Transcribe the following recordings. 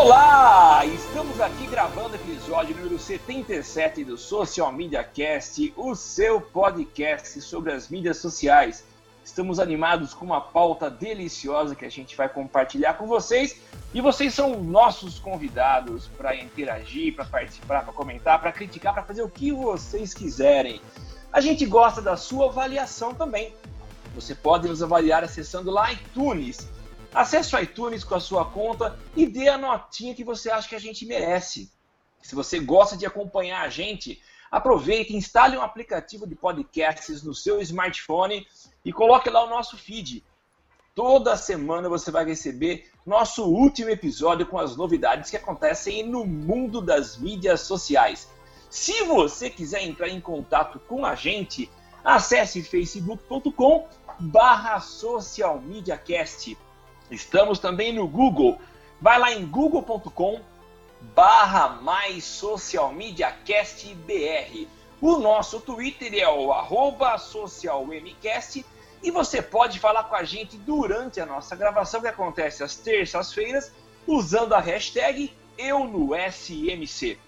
Olá! Estamos aqui gravando o episódio número 77 do Social Media Cast, o seu podcast sobre as mídias sociais. Estamos animados com uma pauta deliciosa que a gente vai compartilhar com vocês e vocês são nossos convidados para interagir, para participar, para comentar, para criticar, para fazer o que vocês quiserem. A gente gosta da sua avaliação também. Você pode nos avaliar acessando lá iTunes. Acesse o iTunes com a sua conta e dê a notinha que você acha que a gente merece. Se você gosta de acompanhar a gente, aproveite, instale um aplicativo de podcasts no seu smartphone e coloque lá o nosso feed. Toda semana você vai receber nosso último episódio com as novidades que acontecem no mundo das mídias sociais. Se você quiser entrar em contato com a gente, acesse facebook.com barra socialmediacast. Estamos também no Google. Vai lá em google.com barra mais social media cast br. O nosso Twitter é o arroba socialmcast e você pode falar com a gente durante a nossa gravação que acontece às terças-feiras usando a hashtag eu no SMC.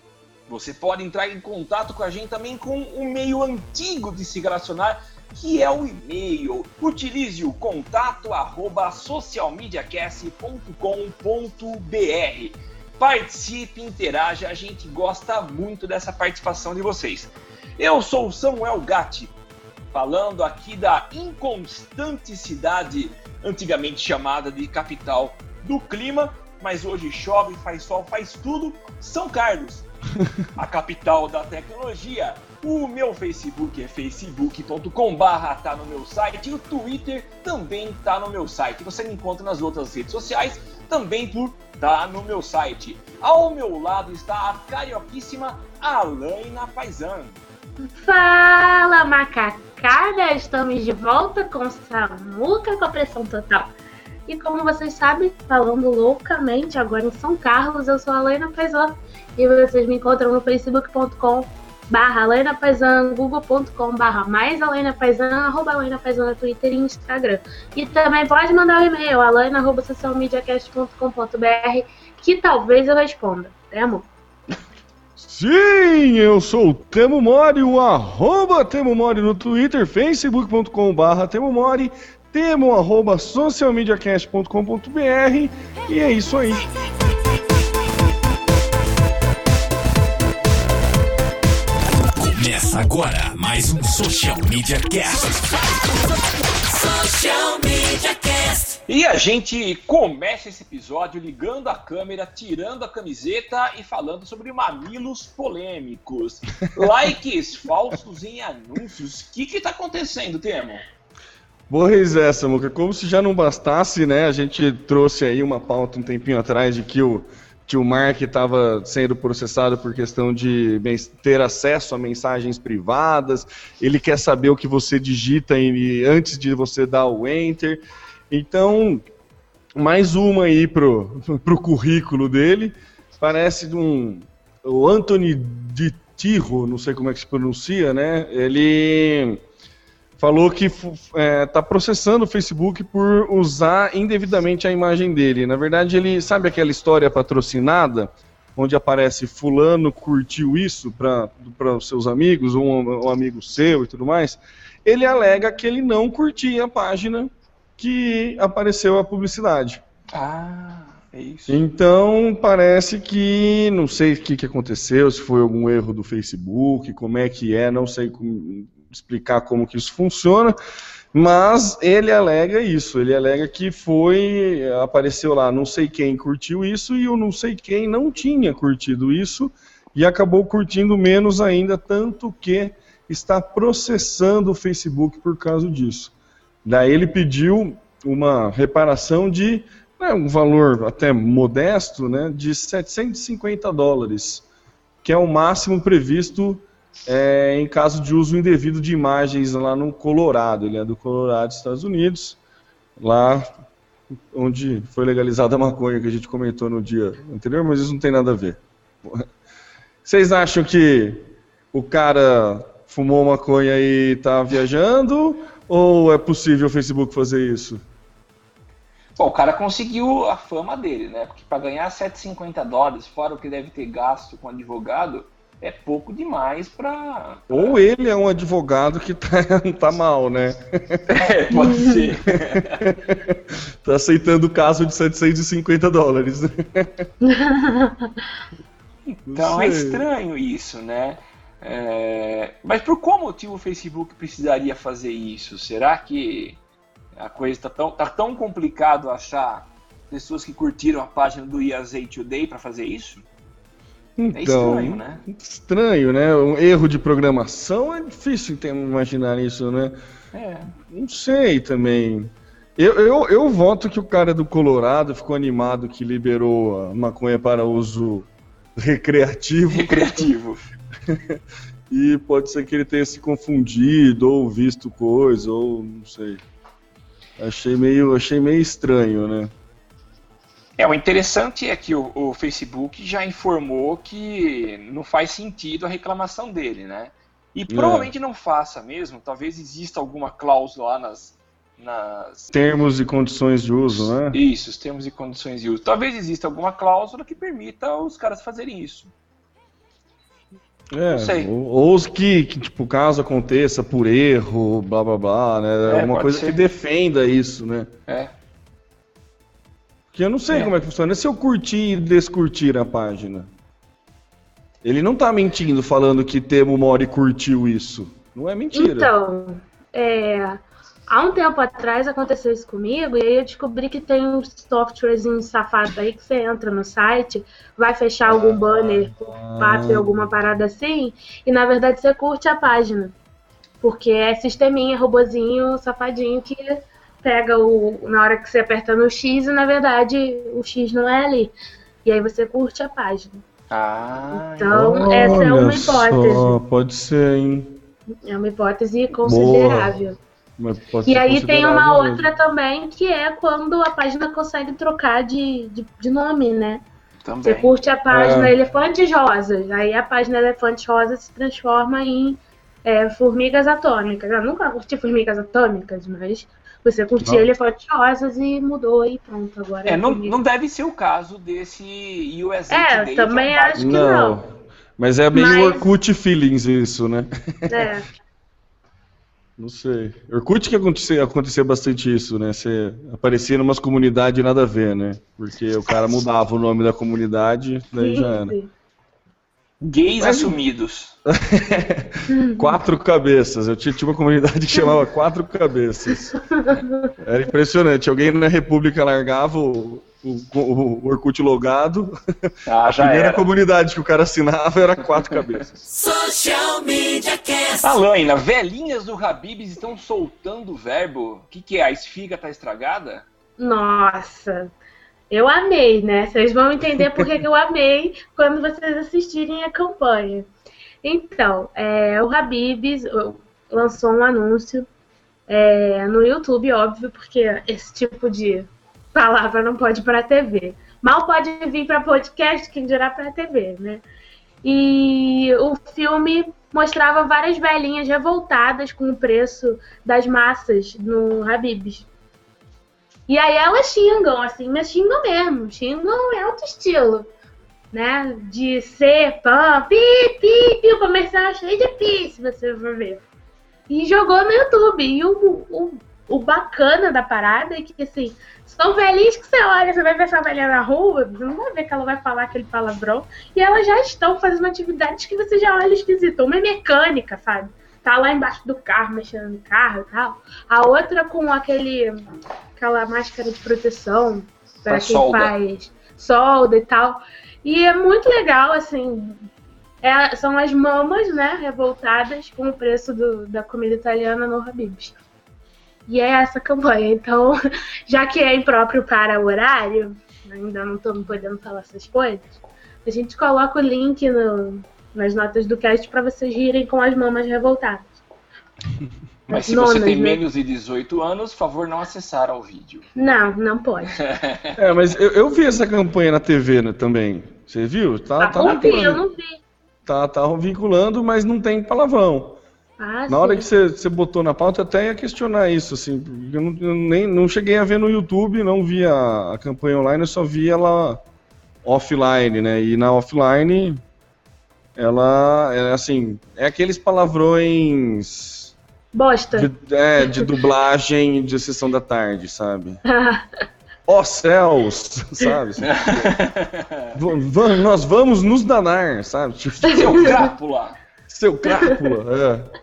Você pode entrar em contato com a gente também com um meio antigo de se relacionar, que é o e-mail. Utilize o contato arroba socialmediacast.com.br. Participe, interaja, a gente gosta muito dessa participação de vocês. Eu sou o Samuel Gatti, falando aqui da inconstante cidade, antigamente chamada de capital do clima, mas hoje chove, faz sol, faz tudo, São Carlos, a capital da tecnologia. O meu Facebook é facebook.com barra tá no meu site e o Twitter também tá no meu site. Você me encontra nas outras redes sociais, também por tá no meu site. Ao meu lado está a carioquíssima Alaina Paisan. Fala macacada, estamos de volta com Samuca com a pressão total. E como vocês sabem, falando loucamente agora em São Carlos, eu sou a Alaina Paisan e vocês me encontram no facebook.com barra Helena Paisan, google.com barra mais Helena Paisan, arroba Helena Paisan no Twitter e Instagram. E também pode mandar um e-mail, alena arroba socialmediacast.com.br que talvez eu responda, né amor? Sim, eu sou o Temo Mori, o arroba Temo Mori no Twitter, facebook.com barra Temo Mori, temo arroba socialmediacast.com.br e é isso aí. Começa agora mais um Social Media Cast. Social Media Cast. E a gente começa esse episódio ligando a câmera, tirando a camiseta e falando sobre mamilos polêmicos. Likes falsos em anúncios. O que que tá acontecendo, Temo? Pois é, Samuca, como se já não bastasse, né? A gente trouxe aí uma pauta um tempinho atrás de que o tio Mark estava sendo processado por questão de ter acesso a mensagens privadas. Ele quer saber o que você digita antes de você dar o enter. Então, mais uma aí pro, pro currículo dele. Parece um o Anthony de Tirro, não sei como é que se pronuncia, né? Ele falou que está processando o Facebook por usar indevidamente a imagem dele. Na verdade, ele sabe aquela história patrocinada onde aparece fulano curtiu isso para os seus amigos, ou um, um amigo seu e tudo mais, ele alega que ele não curtia a página que apareceu a publicidade. Ah, é isso. Então parece que não sei o que, que aconteceu, se foi algum erro do Facebook, como é que é, não sei como, explicar como que isso funciona, mas ele alega isso, ele alega que foi, apareceu lá, não sei quem curtiu isso e o não sei quem não tinha curtido isso e acabou curtindo menos ainda, tanto que está processando o Facebook por causa disso. Daí ele pediu uma reparação de né, um valor até modesto, né, de 750 dólares, que é o máximo previsto é, em caso de uso indevido de imagens lá no Colorado. Ele é do Colorado, Estados Unidos, lá onde foi legalizada a maconha que a gente comentou no dia anterior, mas isso não tem nada a ver. Vocês acham que o cara fumou maconha e está viajando? Ou é possível o Facebook fazer isso? Bom, o cara conseguiu a fama dele, né? Porque para ganhar 750 dólares, fora o que deve ter gasto com advogado, é pouco demais para. Ou ele é um advogado que tá, tá mal, né? É, pode ser. tá aceitando o caso de 750 dólares. então é estranho isso, né? É... Mas por qual motivo o Facebook precisaria fazer isso? Será que a coisa está tão, tá tão complicado achar pessoas que curtiram a página do IAZ Today para fazer isso? É então, é estranho, né? Estranho, né? Um erro de programação é difícil imaginar isso, né? É. Não sei também. Eu, eu, eu voto que o cara do Colorado ficou animado que liberou a maconha para uso recreativo. Recreativo. e pode ser que ele tenha se confundido ou visto coisa, ou não sei. Achei meio, achei meio estranho, né? É, o interessante é que o, o, Facebook já informou que não faz sentido a reclamação dele, né? E é. provavelmente é. não faça mesmo, talvez exista alguma cláusula lá nas, nas... Termos e condições de uso, né? Isso, os termos e condições de uso. Talvez exista alguma cláusula que permita os caras fazerem isso. É, ou, ou que, que, tipo, caso aconteça por erro, blá blá blá, né? É, Alguma coisa ser. que defenda isso, né? É. Que eu não sei é. como é que funciona. Se eu curtir e descurtir a página. Ele não tá mentindo falando que Temo Mori curtiu isso. Não é mentira. Então, é, há um tempo atrás aconteceu isso comigo e aí eu descobri que tem um softwarezinho safado aí que você entra no site, vai fechar algum banner, papo, alguma parada assim, e na verdade você curte a página. Porque é sisteminha, robozinho, safadinho que pega o. Na hora que você aperta no X e na verdade o X não é ali. E aí você curte a página. Ah, então essa é uma hipótese. Só, pode ser, hein? É uma hipótese considerável. E aí tem uma outra também que é quando a página consegue trocar de, de, de nome, né? Também. Você curte a página é. Elefantes Rosas, aí a página Elefantes Rosas se transforma em é, Formigas Atômicas. Eu nunca curti Formigas Atômicas, mas você curtia não. elefantes rosas e mudou e pronto, agora. É, não, não deve ser o caso desse USA É, Today, também é acho que não. não. Mas é meio Mas... Orkut feelings isso, né? É. não sei. Orkut que acontecia, acontecia bastante isso, né? Você aparecia em umas comunidades nada a ver, né? Porque o cara mudava o nome da comunidade, daí sim, já era. Gays Mas... assumidos. Quatro cabeças. Eu tinha, tinha, uma comunidade que chamava Quatro Cabeças. Era impressionante. Alguém na República largava o, o, o Orkut logado. Ah, a primeira era. comunidade que o cara assinava era Quatro Cabeças. Social Media Cast. Alaina, velhinhas do Habibs estão soltando o verbo. O que, que é? A esfiga tá estragada? Nossa, eu amei, né? Vocês vão entender por que eu amei quando vocês assistirem a campanha. Então, é, o Habibs lançou um anúncio é, no YouTube, óbvio, porque esse tipo de palavra não pode para a TV. Mal pode vir para podcast, quem dirá para a TV, né? E o filme mostrava várias velhinhas revoltadas com o preço das massas no Habibs. E aí elas xingam, assim, mas xingam mesmo, xingam é outro estilo. né? De ser pã, pi, pi, pi, o comercial é cheio de pi, você for ver. E jogou no YouTube. E o, o, o bacana da parada é que, assim, são velhinhos que você olha, você vai ver essa velha na rua, você não vai ver que ela vai falar aquele palavrão. E elas já estão fazendo atividades que você já olha esquisito. Uma é mecânica, sabe? Tá lá embaixo do carro, mexendo no carro e tal. A outra com aquele aquela máscara de proteção para quem solda. faz solda e tal. E é muito legal, assim. É, são as mamas, né, revoltadas com o preço do, da comida italiana no Habib's. E é essa campanha. Então, já que é impróprio para o horário, ainda não estamos podendo falar essas coisas, a gente coloca o link no, nas notas do cast para vocês rirem com as mamas revoltadas. Mas se nonas, você tem né? menos de 18 anos, favor não acessar ao vídeo. Não, não pode. é, mas eu, eu, vi essa campanha na TV né, também. Você viu? Tá, ah, tá vi, eu não vi. Tá, tá vinculando, mas não tem palavrão. Ah, na sim. hora que você, você botou na pauta, eu até ia questionar isso, assim. Eu, não, eu nem, não cheguei a ver no YouTube, não vi a, a campanha online, eu só vi ela offline, né? E na offline, ela, é assim, é aqueles palavrões Bosta. De, é, de dublagem de sessão da tarde, sabe? Ó oh, céus, sabe? nós vamos nos danar, sabe? Tipo, Seu crápula. Seu crápula, é.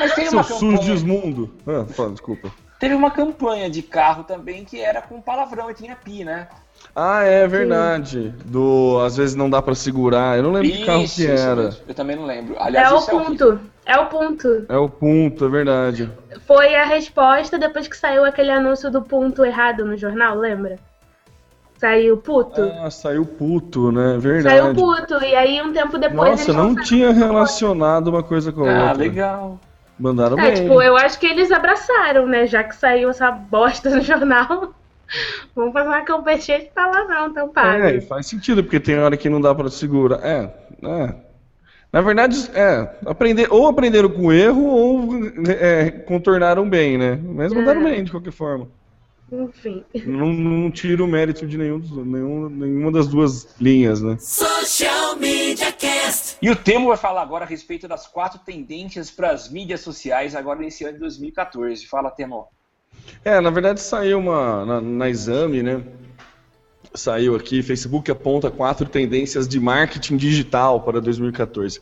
Mas tem Seu campanha... mundo. Ah, fala, desculpa. Teve uma campanha de carro também que era com palavrão e tinha pi, né? Ah, é verdade. Do às vezes não dá para segurar. Eu não lembro isso, que carro que era. Eu também não lembro. Aliás, é o ponto. É, é o ponto. É o ponto, é verdade. Foi a resposta depois que saiu aquele anúncio do ponto errado no jornal, lembra? Saiu puto. Ah, saiu puto, né? Verdade. Saiu puto. E aí um tempo depois. Nossa, não tinha relacionado uma coisa com a ah, outra. Ah, legal. Mandaram é, bem. Tipo, eu acho que eles abraçaram, né? Já que saiu essa bosta no jornal. Vamos fazer uma campanha cheia de palavrão, então paga. É, faz sentido, porque tem hora que não dá para segurar. É, é. Na verdade, é, aprender, ou aprenderam com erro ou é, contornaram bem, né? Mas mandaram é. bem, de qualquer forma. Enfim. Não, não tiro o mérito de nenhum, nenhum, nenhuma das duas linhas, né? Social Media Cast. E o Temo vai falar agora a respeito das quatro tendências para as mídias sociais agora nesse ano de 2014. Fala, Temo. É, na verdade saiu uma na, na exame, né? Saiu aqui, Facebook aponta quatro tendências de marketing digital para 2014.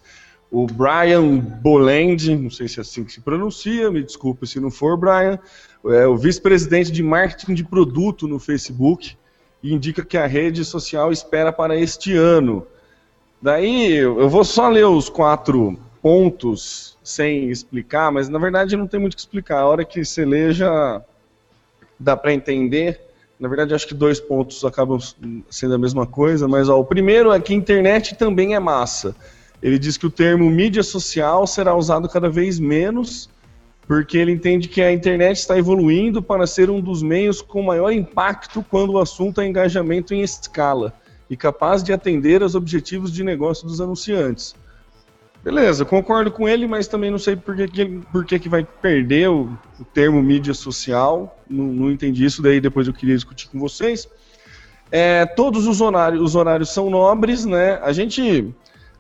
O Brian Boland, não sei se é assim que se pronuncia, me desculpe se não for, Brian, é o vice-presidente de marketing de produto no Facebook e indica que a rede social espera para este ano. Daí eu vou só ler os quatro pontos sem explicar, mas na verdade não tem muito o que explicar. A hora que você lê já dá para entender. Na verdade, acho que dois pontos acabam sendo a mesma coisa, mas ó, o primeiro é que a internet também é massa. Ele diz que o termo mídia social será usado cada vez menos, porque ele entende que a internet está evoluindo para ser um dos meios com maior impacto quando o assunto é engajamento em escala e capaz de atender aos objetivos de negócio dos anunciantes. Beleza, concordo com ele, mas também não sei por que, que, por que, que vai perder o, o termo mídia social. Não, não, entendi isso, daí depois eu queria discutir com vocês. É, todos os horários, os horários são nobres, né? A gente,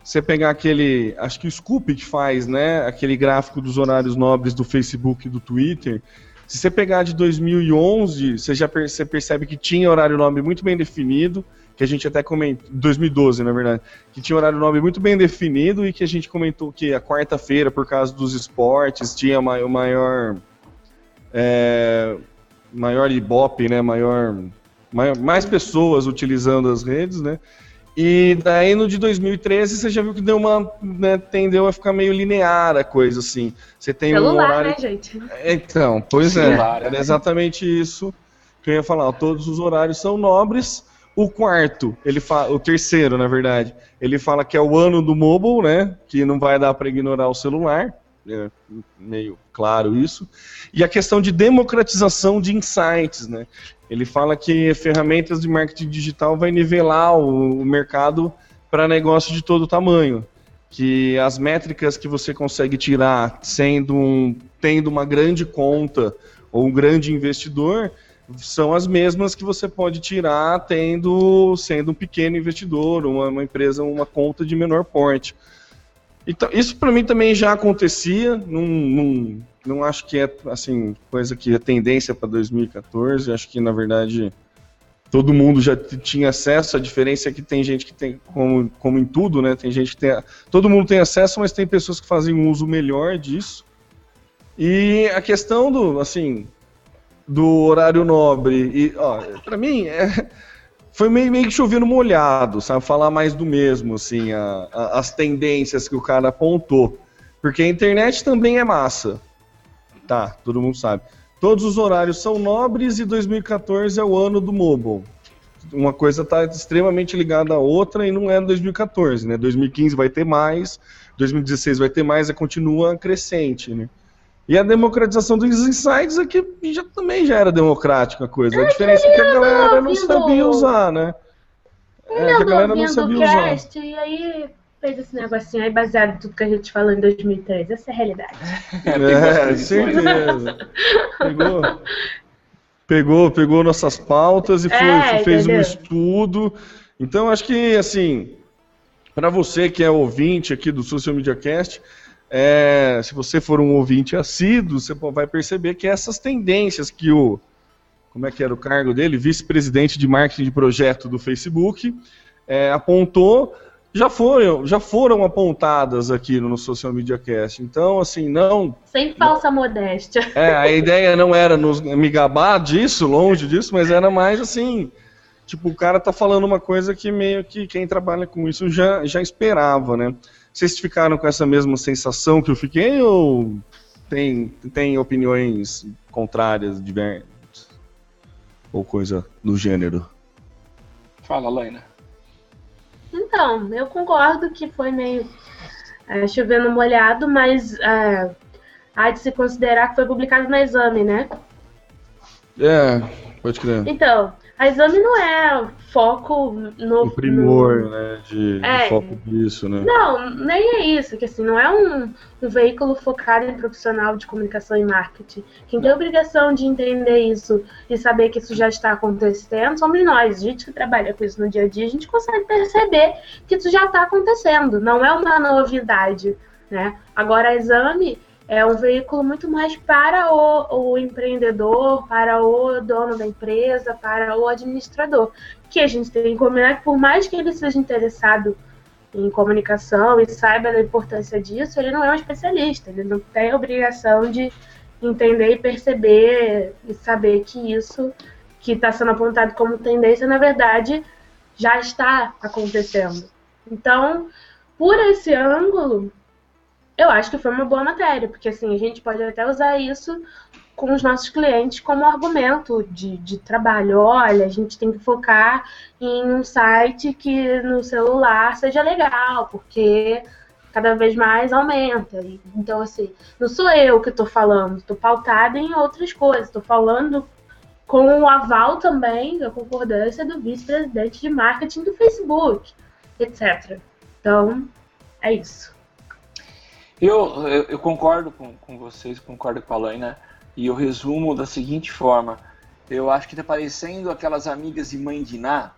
você pegar aquele, acho que o Scoop que faz, né? Aquele gráfico dos horários nobres do Facebook e do Twitter. Se você pegar de 2011, você já percebe, que tinha horário nobre muito bem definido que a gente até comentou, 2012 na verdade, que tinha um horário nobre muito bem definido e que a gente comentou que a quarta-feira, por causa dos esportes, tinha o maior, é, maior ibope, né, maior, maior, mais pessoas utilizando as redes, né, e daí no de 2013 você já viu que deu uma, né, tendeu a ficar meio linear a coisa assim. Você tem Celular, um horário... né, gente? Então, pois é, era exatamente isso que eu ia falar. Todos os horários são nobres, o quarto, ele fala, o terceiro, na verdade, ele fala que é o ano do mobile, né? Que não vai dar para ignorar o celular. É meio claro isso. E a questão de democratização de insights, né? Ele fala que ferramentas de marketing digital vai nivelar o, o mercado para negócio de todo tamanho. Que as métricas que você consegue tirar sendo um, tendo uma grande conta ou um grande investidor são as mesmas que você pode tirar tendo sendo um pequeno investidor, uma, uma empresa, uma conta de menor porte. Então, isso para mim também já acontecia, não, não, não acho que é assim coisa que é tendência para 2014, acho que na verdade todo mundo já tinha acesso, a diferença é que tem gente que tem, como, como em tudo, né, tem gente que tem, todo mundo tem acesso, mas tem pessoas que fazem um uso melhor disso, e a questão do, assim, do horário nobre, e, ó, pra mim, é, foi meio, meio que chovendo molhado, sabe, falar mais do mesmo, assim, a, a, as tendências que o cara apontou, porque a internet também é massa, tá, todo mundo sabe, Todos os horários são nobres e 2014 é o ano do mobile. Uma coisa está extremamente ligada à outra e não é 2014, né? 2015 vai ter mais, 2016 vai ter mais, e continua crescente, né? E a democratização dos insights aqui já, também já era democrática a coisa. A diferença é que a galera não sabia usar, né? É, que a galera não sabia usar. E aí fez esse negocinho aí baseado em tudo que a gente falou em 2003. Essa é a realidade. É, certeza. Pegou, pegou, pegou nossas pautas e foi, é, fez entendeu? um estudo. Então, acho que, assim, para você que é ouvinte aqui do Social Media Cast, é, se você for um ouvinte assíduo, você vai perceber que essas tendências que o. Como é que era o cargo dele? Vice-presidente de marketing de projeto do Facebook, é, apontou já foram, já foram apontadas aqui no Social Media Cast. Então, assim, não. Sem falsa não, modéstia. É, a ideia não era nos, me gabar disso, longe disso, mas era mais assim. Tipo, o cara tá falando uma coisa que meio que quem trabalha com isso já, já esperava, né? Vocês ficaram com essa mesma sensação que eu fiquei ou tem, tem opiniões contrárias, diversas? Ou coisa do gênero? Fala, Laina. Então, eu concordo que foi meio é, chovendo molhado, mas é, há de se considerar que foi publicado na exame, né? É, pode crer. Então, a exame não é foco no. O primor, no... né? De, é, foco disso, né? Não, nem é isso, que assim, não é um, um, veículo focado em profissional de comunicação e marketing. Quem tem a obrigação de entender isso e saber que isso já está acontecendo somos nós. A gente que trabalha com isso no dia a dia, a gente consegue perceber que isso já está acontecendo. Não é uma novidade. Né? Agora, a exame é um veículo muito mais para o, o, empreendedor, para o dono da empresa, para o administrador. Que a gente tem que combinar que, por mais que ele seja interessado em comunicação e saiba da importância disso, ele não é um especialista, ele não tem a obrigação de entender e perceber e saber que isso que está sendo apontado como tendência, na verdade, já está acontecendo. Então, por esse ângulo, eu acho que foi uma boa matéria, porque assim, a gente pode até usar isso com os nossos clientes como argumento de, de trabalho. Olha, a gente tem que focar em um site que no celular seja legal, porque cada vez mais aumenta. Então, assim, não sou eu que estou falando, estou pautada em outras coisas, estou falando com o aval também da concordância do vice-presidente de marketing do Facebook, etc. Então, é isso. Eu, eu, eu, concordo com, com vocês, concordo com a Laina, e eu resumo da seguinte forma. Eu acho que tá parecendo aquelas amigas de mãe de Ná,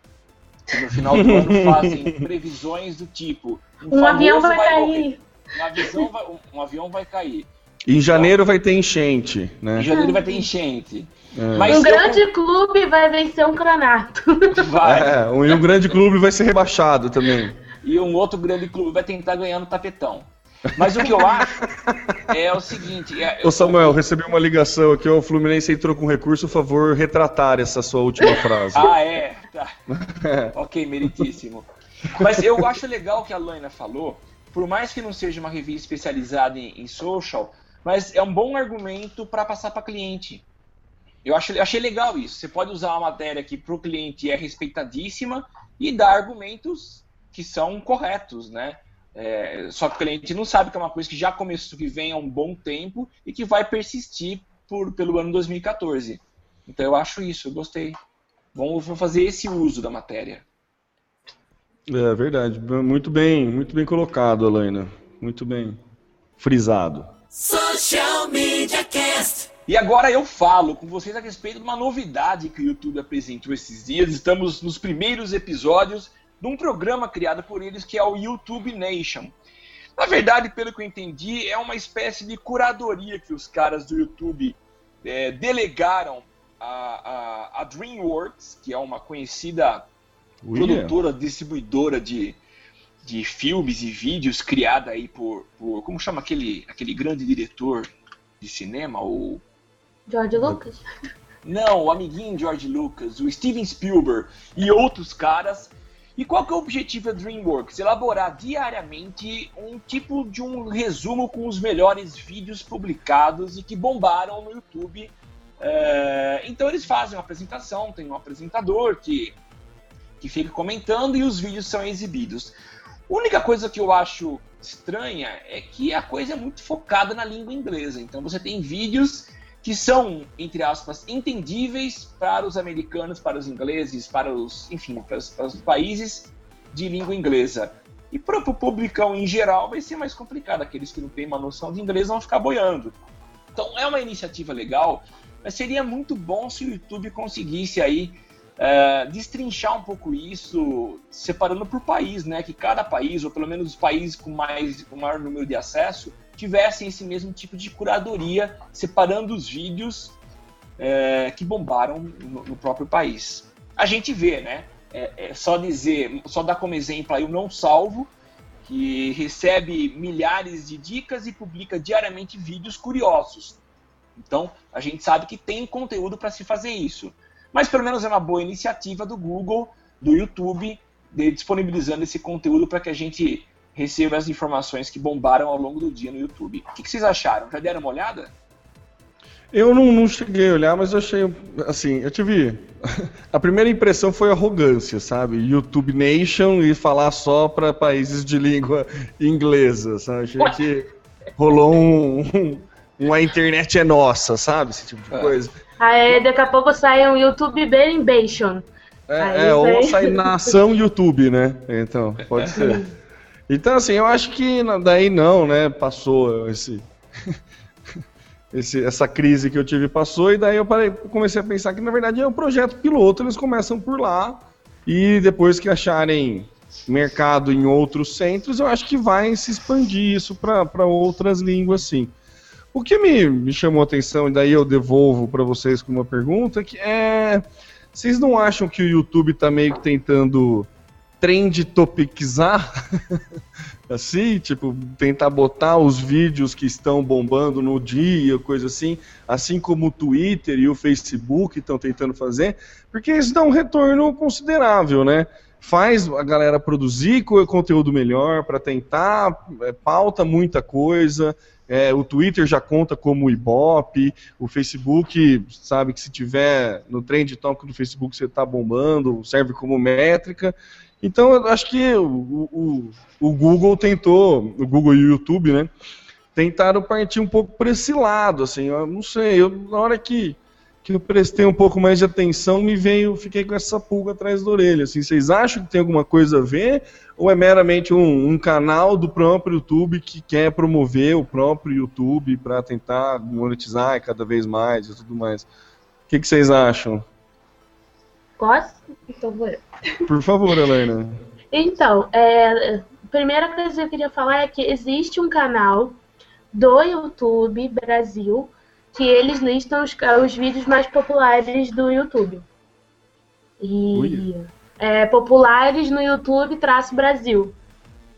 que no final do ano fazem previsões do tipo... Um, um avião vai, vai cair. Um avião vai, um, um avião vai cair. Em janeiro então, vai ter enchente, né? Em janeiro vai ter enchente. É. um grande eu... clube vai vencer um cronato. Vai. É, um, um grande clube vai ser rebaixado também. E um outro grande clube vai tentar ganhar no tapetão. Mas o que eu acho é o seguinte. É, Ô Samuel, recebi uma ligação aqui, o Fluminense entrou com recurso, por favor, retratar essa sua última frase. ah, é? Tá. ok, meritíssimo. Mas eu acho legal o que a Laina falou, por mais que não seja uma revista especializada em, em social, mas é um bom argumento para passar para cliente. Eu acho, achei legal isso. Você pode usar uma matéria que para o cliente é respeitadíssima e dar argumentos que são corretos, né? É, só que o cliente não sabe que é uma coisa que já começou, que vem há um bom tempo e que vai persistir por, pelo ano 2014. Então eu acho isso, eu gostei. Vamos, fazer esse uso da matéria. É verdade, muito bem, muito bem colocado, Alaina. Muito bem frisado. Social Media Cast. E agora eu falo com vocês a respeito de uma novidade que o YouTube apresentou esses dias. Estamos nos primeiros episódios de um programa criado por eles que é o YouTube Nation. Na verdade, pelo que eu entendi, é uma espécie de curadoria que os caras do YouTube é, delegaram a, a, a, DreamWorks, que é uma conhecida William. produtora, distribuidora de, de filmes e vídeos criada aí por, por como chama aquele, aquele grande diretor de cinema, o George Lucas? Não, o amiguinho George Lucas, o Steven Spielberg e outros caras. E qual que é o objetivo da DreamWorks? Elaborar diariamente um tipo de um resumo com os melhores vídeos publicados e que bombaram no YouTube. É... Então eles fazem uma apresentação, tem um apresentador que, que fica comentando e os vídeos são exibidos. A única coisa que eu acho estranha é que a coisa é muito focada na língua inglesa. Então você tem vídeos que são, entre aspas, entendíveis para os americanos, para os ingleses, para os, enfim, para os, para os países de língua inglesa. E para o público em geral vai ser mais complicado, aqueles que não têm uma noção de inglês vão ficar boiando. Então é uma iniciativa legal, mas seria muito bom se o YouTube conseguisse aí é, destrinchar um pouco isso, separando por país, né? Que cada país, ou pelo menos os países com mais com maior número de acesso, tivessem esse mesmo tipo de curadoria, separando os vídeos é, que bombaram no, no, próprio país. A gente vê, né? É, é, só dizer, só dar como exemplo aí o Não Salvo, que recebe milhares de dicas e publica diariamente vídeos curiosos. Então, a gente sabe que tem conteúdo para se fazer isso. Mas pelo menos é uma boa iniciativa do Google, do YouTube, de disponibilizando esse conteúdo para que a gente receba as informações que bombaram ao longo do dia no YouTube. O que, que vocês acharam? Já deram uma olhada? Eu não, não, cheguei a olhar, mas eu achei, assim, eu tive... A primeira impressão foi arrogância, sabe? YouTube Nation e falar só para países de língua inglesa, sabe? Achei que rolou um, um, uma internet é nossa, sabe? Esse tipo de é. coisa. Aí daqui a pouco sai um YouTube Berimbation. É, é ou sai nação YouTube, né? Então, pode ser. Então, assim, eu acho que daí não, né? Passou esse, esse, essa crise que eu tive passou, e daí eu parei, comecei a pensar que na verdade é um projeto piloto, eles começam por lá, e depois que acharem mercado em outros centros, eu acho que vai se expandir isso para outras línguas, sim. O que me, me chamou a atenção, e daí eu devolvo para vocês com uma pergunta, que é. Vocês não acham que o YouTube está meio que tentando trend topicizar, assim, tipo, tentar botar os vídeos que estão bombando no dia, coisa assim, assim como o Twitter e o Facebook estão tentando fazer, porque isso dá um retorno considerável, né? Faz a galera produzir conteúdo melhor para tentar, é, pauta muita coisa, é, o Twitter já conta como Ibope, o Facebook sabe que se tiver no trend top do Facebook você está bombando, serve como métrica. Então, eu acho que o, o, o, Google tentou, o Google e o YouTube, né, tentaram partir um pouco para esse lado, assim, eu não sei, eu, na hora que, que eu prestei um pouco mais de atenção, me veio, fiquei com essa pulga atrás da orelha, assim, vocês acham que tem alguma coisa a ver, ou é meramente um, um canal do próprio YouTube que quer promover o próprio YouTube para tentar monetizar cada vez mais e tudo mais? O que, que vocês acham? Posso? Então vou eu. Por favor, Helena. Então, é, a primeira coisa que eu queria falar é que existe um canal do YouTube Brasil que eles listam os, os vídeos mais populares do YouTube. E é, populares no YouTube traço Brasil.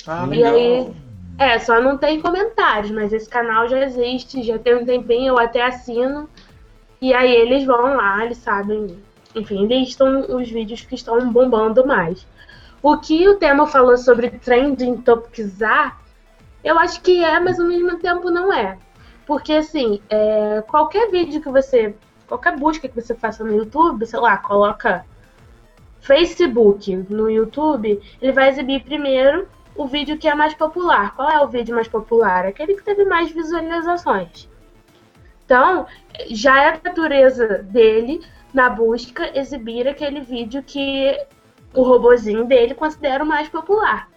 Ah, e legal. aí, é, só não tem comentários, mas esse canal já existe, já tem um tempinho, eu até assino. E aí eles vão lá, eles sabem enfim, listam os vídeos que estão bombando mais. O que o tema falou sobre trending topicizar, eu acho que é, mas ao mesmo tempo não é. Porque, assim, é, qualquer vídeo que você. Qualquer busca que você faça no YouTube, sei lá, coloca Facebook no YouTube, ele vai exibir primeiro o vídeo que é mais popular. Qual é o vídeo mais popular? Aquele que teve mais visualizações. Então, já é a natureza dele na busca, exibir aquele vídeo que o robozinho dele considera o mais popular.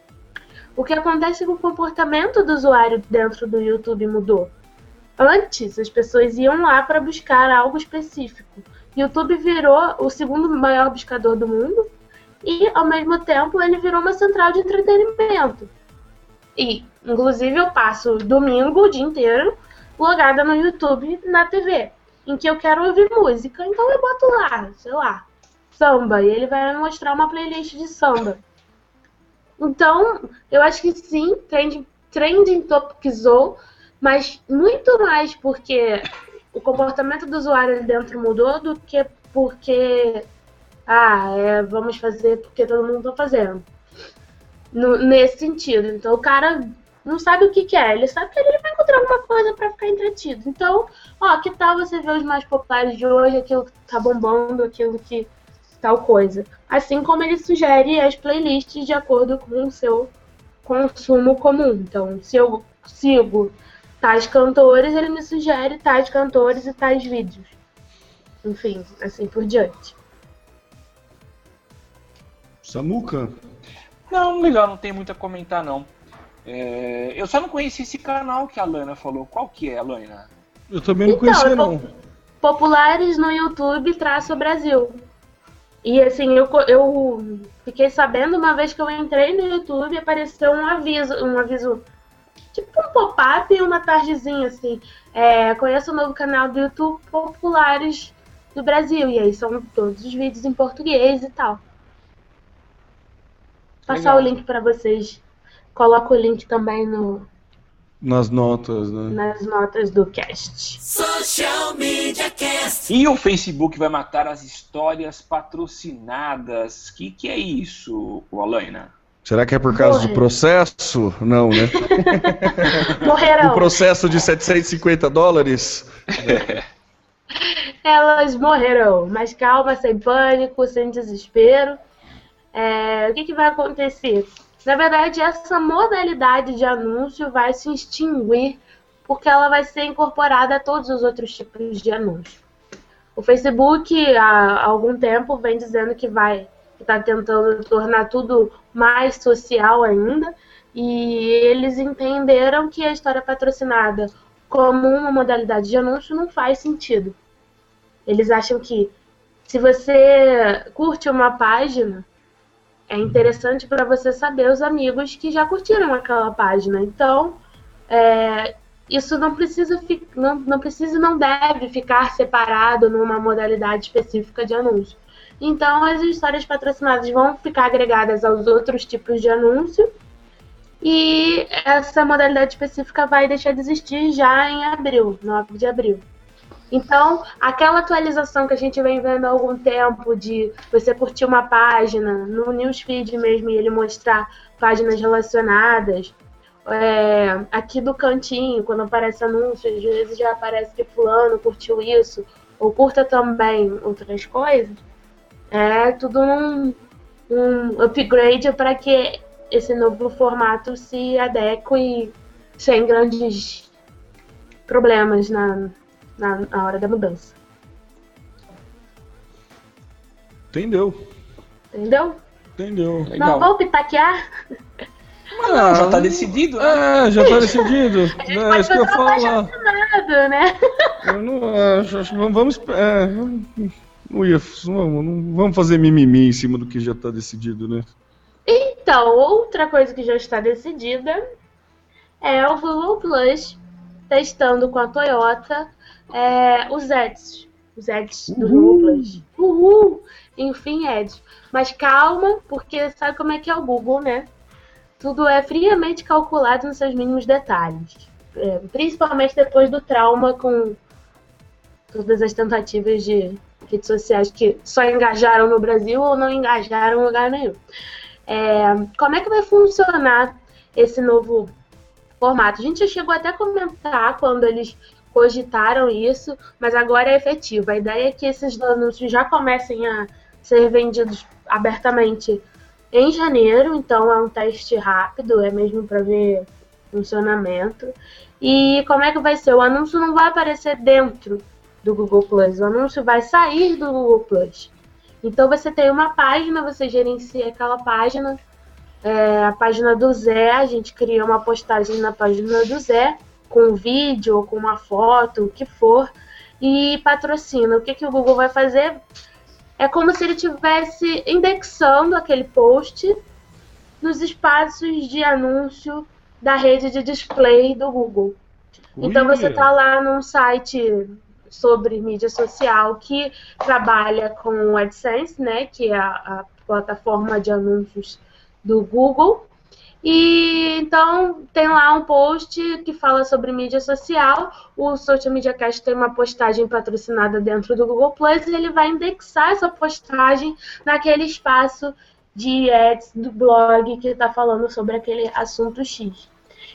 O que acontece é que o comportamento do usuário dentro do YouTube mudou. Antes, as pessoas iam lá para buscar algo específico. YouTube virou o segundo maior buscador do mundo e, ao mesmo tempo, ele virou uma central de entretenimento. E, inclusive, eu passo domingo o dia inteiro logada no YouTube, na TV, em que eu quero ouvir música. Então eu boto lá, sei lá, samba, e ele vai me mostrar uma playlist de samba. Então, eu acho que sim, trending, trending topicizou, mas muito mais porque o comportamento do usuário ali dentro mudou do que porque ah, é, vamos fazer porque todo mundo está fazendo. No, nesse sentido. Então o cara não sabe o que, que é, ele sabe que ele vai encontrar alguma coisa para ficar entretido. Então, ó, que tal você ver os mais populares de hoje, aquilo que tá bombando, aquilo que tal coisa. Assim como ele sugere as playlists de acordo com o seu consumo comum. Então, se eu sigo tais cantores, ele me sugere tais cantores e tais vídeos. Enfim, assim por diante. Samuca? Não, legal, não tem muito a comentar não. É, eu só não conheci esse canal que a Lana falou. Qual que é, Lana? Eu também não então, conhecia, não. Populares no YouTube traço Brasil. E assim, eu, eu fiquei sabendo uma vez que eu entrei no YouTube apareceu um aviso, um aviso tipo um pop-up uma tardezinha assim. É, conheço o novo canal do YouTube Populares do Brasil. E aí são todos os vídeos em português e tal. Passar Legal. o link para vocês Coloca o link também no. Nas notas, né? Nas notas do cast. Social Media Cast. E o Facebook vai matar as histórias patrocinadas. O que, que é isso, Alaina? Será que é por causa Morrer. de processo? Não, né? Morrerão. Um processo de 750 dólares? Elas morrerão, mas calma, sem pânico, sem desespero. É, o que, que vai acontecer? Na verdade, essa modalidade de anúncio vai se extinguir porque ela vai ser incorporada a todos os outros tipos de anúncio. O Facebook, há algum tempo, vem dizendo que vai está tentando tornar tudo mais social ainda, e eles entenderam que a história patrocinada como uma modalidade de anúncio não faz sentido. Eles acham que se você curte uma página, é interessante para você saber os amigos que já curtiram aquela página. Então, é, isso não precisa, não, não precisa não deve ficar separado numa modalidade específica de anúncio. Então, as histórias patrocinadas vão ficar agregadas aos outros tipos de anúncio e essa modalidade específica vai deixar de existir já em abril, 9 de abril. Então, aquela atualização que a gente vem vendo há algum tempo de você curtir uma página no newsfeed mesmo e ele mostrar páginas relacionadas, é, aqui do cantinho, quando aparece anúncio, às vezes já aparece que fulano curtiu isso, ou curta também outras coisas, é tudo um, um upgrade para que esse novo formato se adeque sem grandes problemas na, na, na hora da mudança. Entendeu? Entendeu? Entendeu. Legal. Não vou pitaquear? Ah, já tá decidido, né? É, já tá decidido. a gente é, pode isso que eu falar. Nada, né? Eu não acho, vamos. É, não, ia, não, não, vamos fazer mimimi em cima do que já tá decidido, né? Então, outra coisa que já está decidida é o Google Plus testando com a Toyota é, os ads. Os ads do Plus. Uhul! Enfim, ads. Mas calma, porque sabe como é que é o Google, né? Tudo é friamente calculado nos seus mínimos detalhes. É, principalmente depois do trauma com todas as tentativas de redes sociais que só engajaram no Brasil ou não engajaram em lugar nenhum. É, como é que vai funcionar esse novo formato? A gente já chegou até a comentar quando eles cogitaram isso, mas agora é efetivo. A ideia é que esses anúncios já comecem a ser vendidos abertamente em janeiro, então é um teste rápido, é mesmo para ver funcionamento. E como é que vai ser? O anúncio não vai aparecer dentro do Google Plus, o anúncio vai sair do Google Plus. Então você tem uma página, você gerencia aquela página, é, a página do Zé, a gente cria uma postagem na página do Zé, com um vídeo ou com uma foto, o que for, e patrocina. O que, que o Google vai fazer? É como se ele estivesse indexando aquele post nos espaços de anúncio da rede de display do Google. Ui. Então você está lá num site sobre mídia social que trabalha com o AdSense, né, que é a, a plataforma de anúncios do Google. E então tem lá um post que fala sobre mídia social. O Social Media Cast tem uma postagem patrocinada dentro do Google Plus e ele vai indexar essa postagem naquele espaço de ads do blog que está falando sobre aquele assunto X.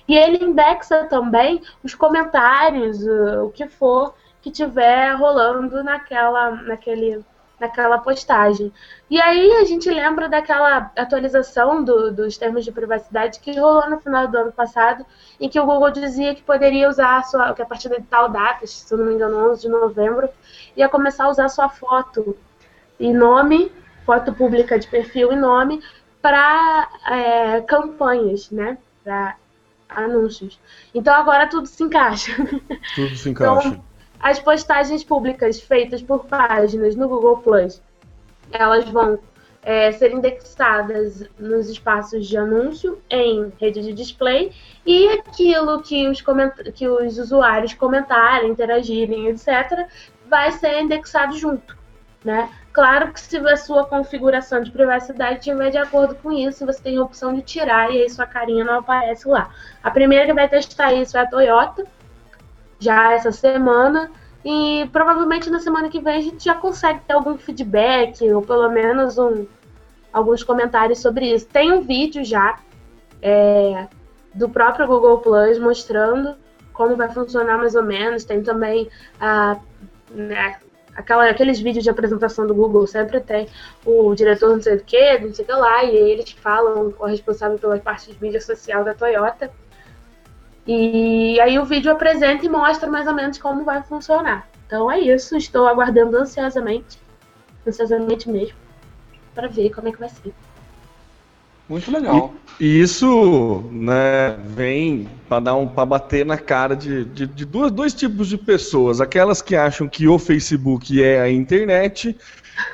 E ele indexa também os comentários, o que for que tiver rolando naquela, naquele naquela postagem. E aí a gente lembra daquela atualização do, dos termos de privacidade que rolou no final do ano passado, em que o Google dizia que poderia usar a sua, que a partir de tal data, se não me engano, 11 de novembro, ia começar a usar sua foto e nome, foto pública de perfil e nome, para é, campanhas, né? Para anúncios. Então agora tudo se encaixa. Tudo se encaixa. Então, as postagens públicas feitas por páginas no Google Plus, elas vão é, ser indexadas nos espaços de anúncio em rede de display e aquilo que os, que os usuários comentarem, interagirem, etc., vai ser indexado junto. Né? Claro que se a sua configuração de privacidade estiver de acordo com isso, você tem a opção de tirar e aí sua carinha não aparece lá. A primeira que vai testar isso é a Toyota, já essa semana. E provavelmente na semana que vem a gente já consegue ter algum feedback, ou pelo menos um, alguns comentários sobre isso. Tem um vídeo já é, do próprio Google Plus mostrando como vai funcionar mais ou menos. Tem também a, né, aquela, aqueles vídeos de apresentação do Google, sempre tem o diretor não sei do que, não sei o que lá, e eles falam o responsável pela parte de mídia social da Toyota. E aí o vídeo apresenta e mostra mais ou menos como vai funcionar. Então é isso, estou aguardando ansiosamente, ansiosamente mesmo, para ver como é que vai ser. Muito legal. E isso, né, vem para dar um para bater na cara de, de, de duas, dois tipos de pessoas, aquelas que acham que o Facebook é a internet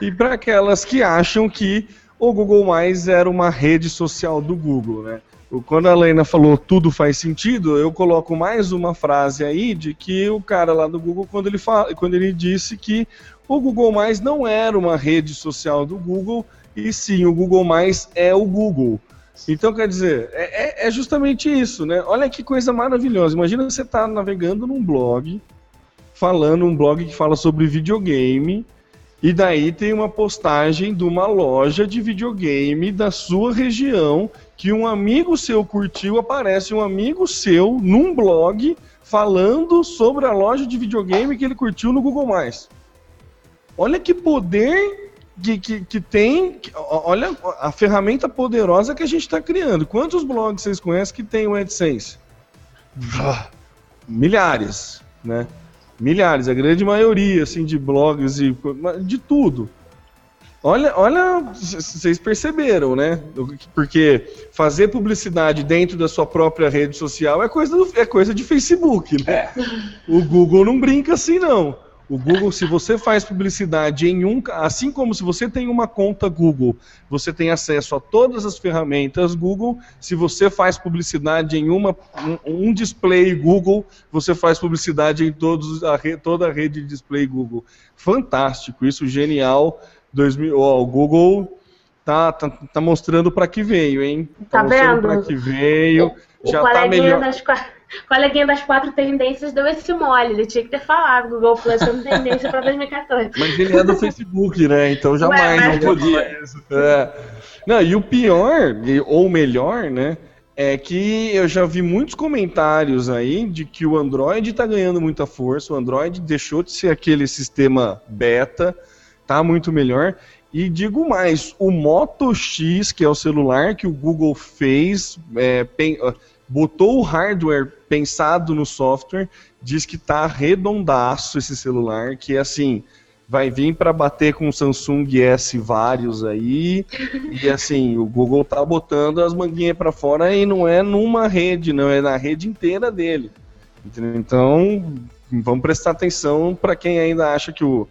e para aquelas que acham que o Google Mais era uma rede social do Google, né? Quando a Lena falou tudo faz sentido, eu coloco mais uma frase aí de que o cara lá do Google, quando ele, fala, quando ele disse que o Google Mais não era uma rede social do Google, e sim, o Google Mais é o Google. Então, quer dizer, é, é, é justamente isso, né? Olha que coisa maravilhosa. Imagina você estar tá navegando num blog, falando, um blog que fala sobre videogame, e daí tem uma postagem de uma loja de videogame da sua região que um amigo seu curtiu, aparece um amigo seu num blog falando sobre a loja de videogame que ele curtiu no Google+. Olha que poder que, que, que tem, olha a ferramenta poderosa que a gente está criando. Quantos blogs vocês conhecem que tem o AdSense? Milhares, né? Milhares, a grande maioria, assim, de blogs e de tudo. Olha, olha, vocês perceberam, né? Porque fazer publicidade dentro da sua própria rede social é coisa, do, é coisa de Facebook, né? É. O Google não brinca assim, não. O Google, se você faz publicidade em um, assim como se você tem uma conta Google, você tem acesso a todas as ferramentas Google. Se você faz publicidade em uma, um, um display Google, você faz publicidade em todos a re, toda a rede de display Google. Fantástico, isso genial. 2000, ó, o Google tá, tá, tá mostrando para que veio, hein? Tá, tá vendo? Para que veio. O, já tá melhor. Das, coleguinha das quatro tendências deu esse mole. Ele tinha que ter falado. Google Plus tem tendência para 2014. Mas ele é do Facebook, né? Então jamais Ué, não podia. É. Não, e o pior, ou melhor, né? É que eu já vi muitos comentários aí de que o Android está ganhando muita força, o Android deixou de ser aquele sistema beta, tá muito melhor. E digo mais, o Moto X, que é o celular que o Google fez, é, botou o hardware pensado no software, diz que tá redondaço esse celular, que assim, vai vir para bater com o Samsung S vários aí. e assim, o Google tá botando as manguinhas para fora e não é numa rede, não é na rede inteira dele. Então, vamos prestar atenção para quem ainda acha que o,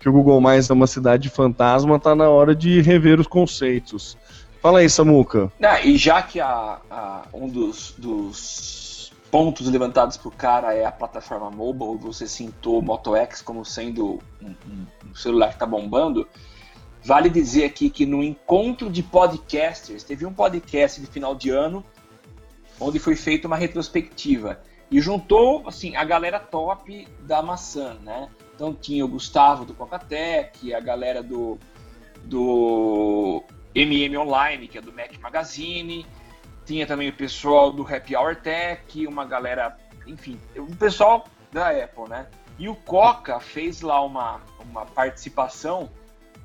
que o Google Mais é uma cidade fantasma, tá na hora de rever os conceitos. Fala aí, Samuca. Ah, e já que a, a, um dos, dos pontos levantados por cara é a plataforma mobile, você citou o Moto X como sendo um, um celular que está bombando, vale dizer aqui que no encontro de podcasters, teve um podcast de final de ano onde foi feita uma retrospectiva e juntou assim a galera top da maçã, né? Então tinha o Gustavo do Cocatec, a galera do, do MM Online, que é do Mac Magazine, tinha também o pessoal do Happy Hour Tech, uma galera, enfim, o pessoal da Apple, né? E o Coca fez lá uma, uma participação,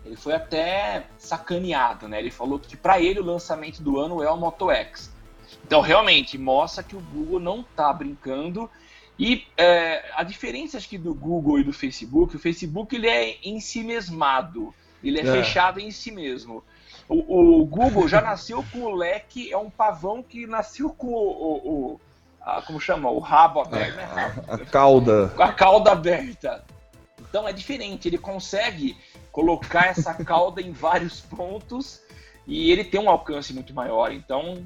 ele foi até sacaneado, né? Ele falou que para ele o lançamento do ano é o Moto X. Então, realmente, mostra que o Google não está brincando. E é, a diferença, acho que, do Google e do Facebook, o Facebook ele é em si mesmado, ele é, é. fechado em si mesmo. O, o, Google já nasceu com o leque, é um pavão que nasceu com o, o, o a, como chama? O rabo aberto, né? A, a cauda. Com a cauda aberta. Então é diferente, ele consegue colocar essa cauda em vários pontos e ele tem um alcance muito maior. Então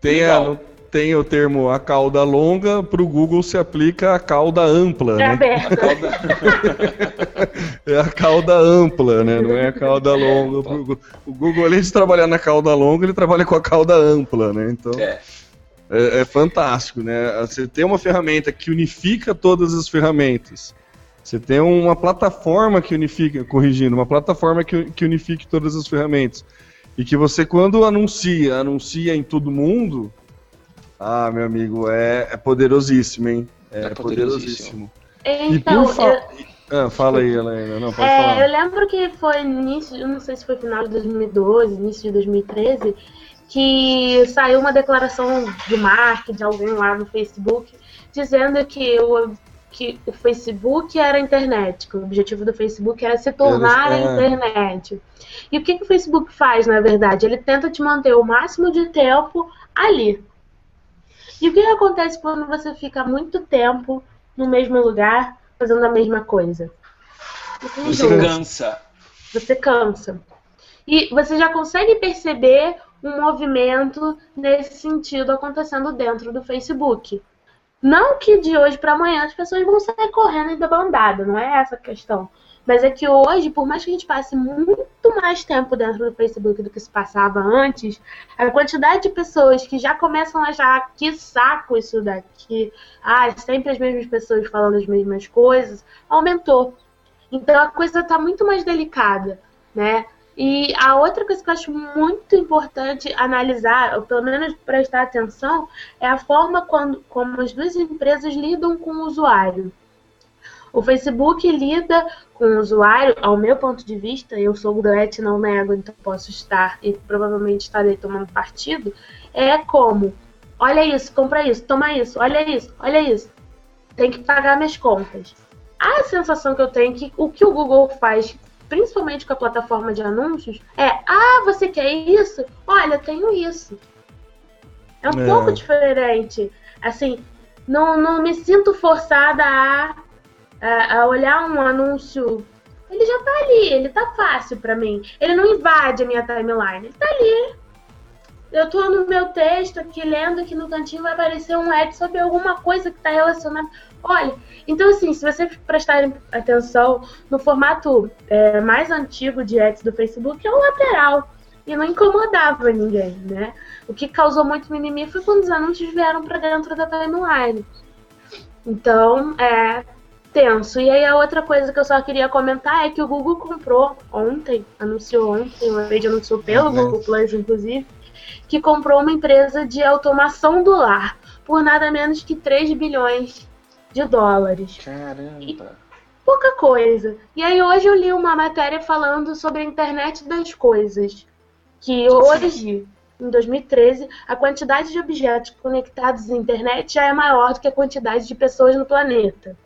tem, a, tem o termo a cauda longa, para o Google se aplica a cauda ampla. Né? é a cauda ampla, né? Não é a cauda longa. Pro, o Google, além de trabalhar na cauda longa, ele trabalha com a cauda ampla, né? Então. É. É, é, fantástico, né? Você tem uma ferramenta que unifica todas as ferramentas. Você tem uma plataforma que unifica, corrigindo, uma plataforma que, que unifique todas as ferramentas. E que você, quando anuncia, anuncia em todo mundo, ah, meu amigo, é, é poderosíssimo, hein? É, é poderosíssimo. Então, fa... eu... ah, fala aí, Helena. Não, pode é, falar. Eu lembro que foi início, eu não sei se foi final de 2012, início de 2013, que saiu uma declaração de marca de alguém lá no Facebook dizendo que o, que o Facebook era a internet, que o objetivo do Facebook era se tornar Eles, é... a internet. E o que, que o Facebook faz, na verdade? Ele tenta te manter o máximo de tempo ali. E o que acontece quando você fica muito tempo no mesmo lugar fazendo a mesma coisa? Você, você cansa. Você cansa. E você já consegue perceber um movimento nesse sentido acontecendo dentro do Facebook. Não que de hoje para amanhã as pessoas vão sair correndo e bandada, não é essa a questão. Mas é que hoje, por mais que a gente passe muito mais tempo dentro do Facebook do que se passava antes, a quantidade de pessoas que já começam a achar que saco isso daqui, ah, sempre as mesmas pessoas falando as mesmas coisas, aumentou. Então a coisa está muito mais delicada, né? E a outra coisa que eu acho muito importante analisar, ou pelo menos prestar atenção, é a forma quando, como as duas empresas lidam com o usuário. O Facebook lida com o usuário, ao meu ponto de vista, eu sou Gretchen, não nego, então posso estar e provavelmente estarei tomando partido, é como, olha isso, compra isso, toma isso, olha isso, olha isso, tem que pagar minhas contas. A sensação que eu tenho é que o que o Google faz, principalmente com a plataforma de anúncios, é, ah, você quer isso? Olha, tenho isso. É um é. pouco diferente. Assim, não, não me sinto forçada a a, a olhar um anúncio, ele já tá ali, ele tá fácil para mim. Ele não invade a minha timeline, ele tá ali. Eu tô no meu texto aqui lendo que no cantinho vai aparecer um ad sobre alguma coisa que está relacionada. Olha, então assim, se você prestar atenção no formato é, mais antigo de ads do Facebook é o lateral e não incomodava ninguém, né? O que causou muito mimimi foi quando os anúncios vieram para dentro da timeline. Então, é, tenso. E aí a outra coisa que eu só queria comentar é que o Google comprou ontem, anunciou ontem, uma vez anunciou pelo uhum. Google Plus, inclusive, que comprou uma empresa de automação do lar por nada menos que 3 bilhões de dólares. Caramba! E pouca coisa. E aí hoje eu li uma matéria falando sobre a internet das coisas. Que hoje, em 2013, a quantidade de objetos conectados à internet já é maior do que a quantidade de pessoas no planeta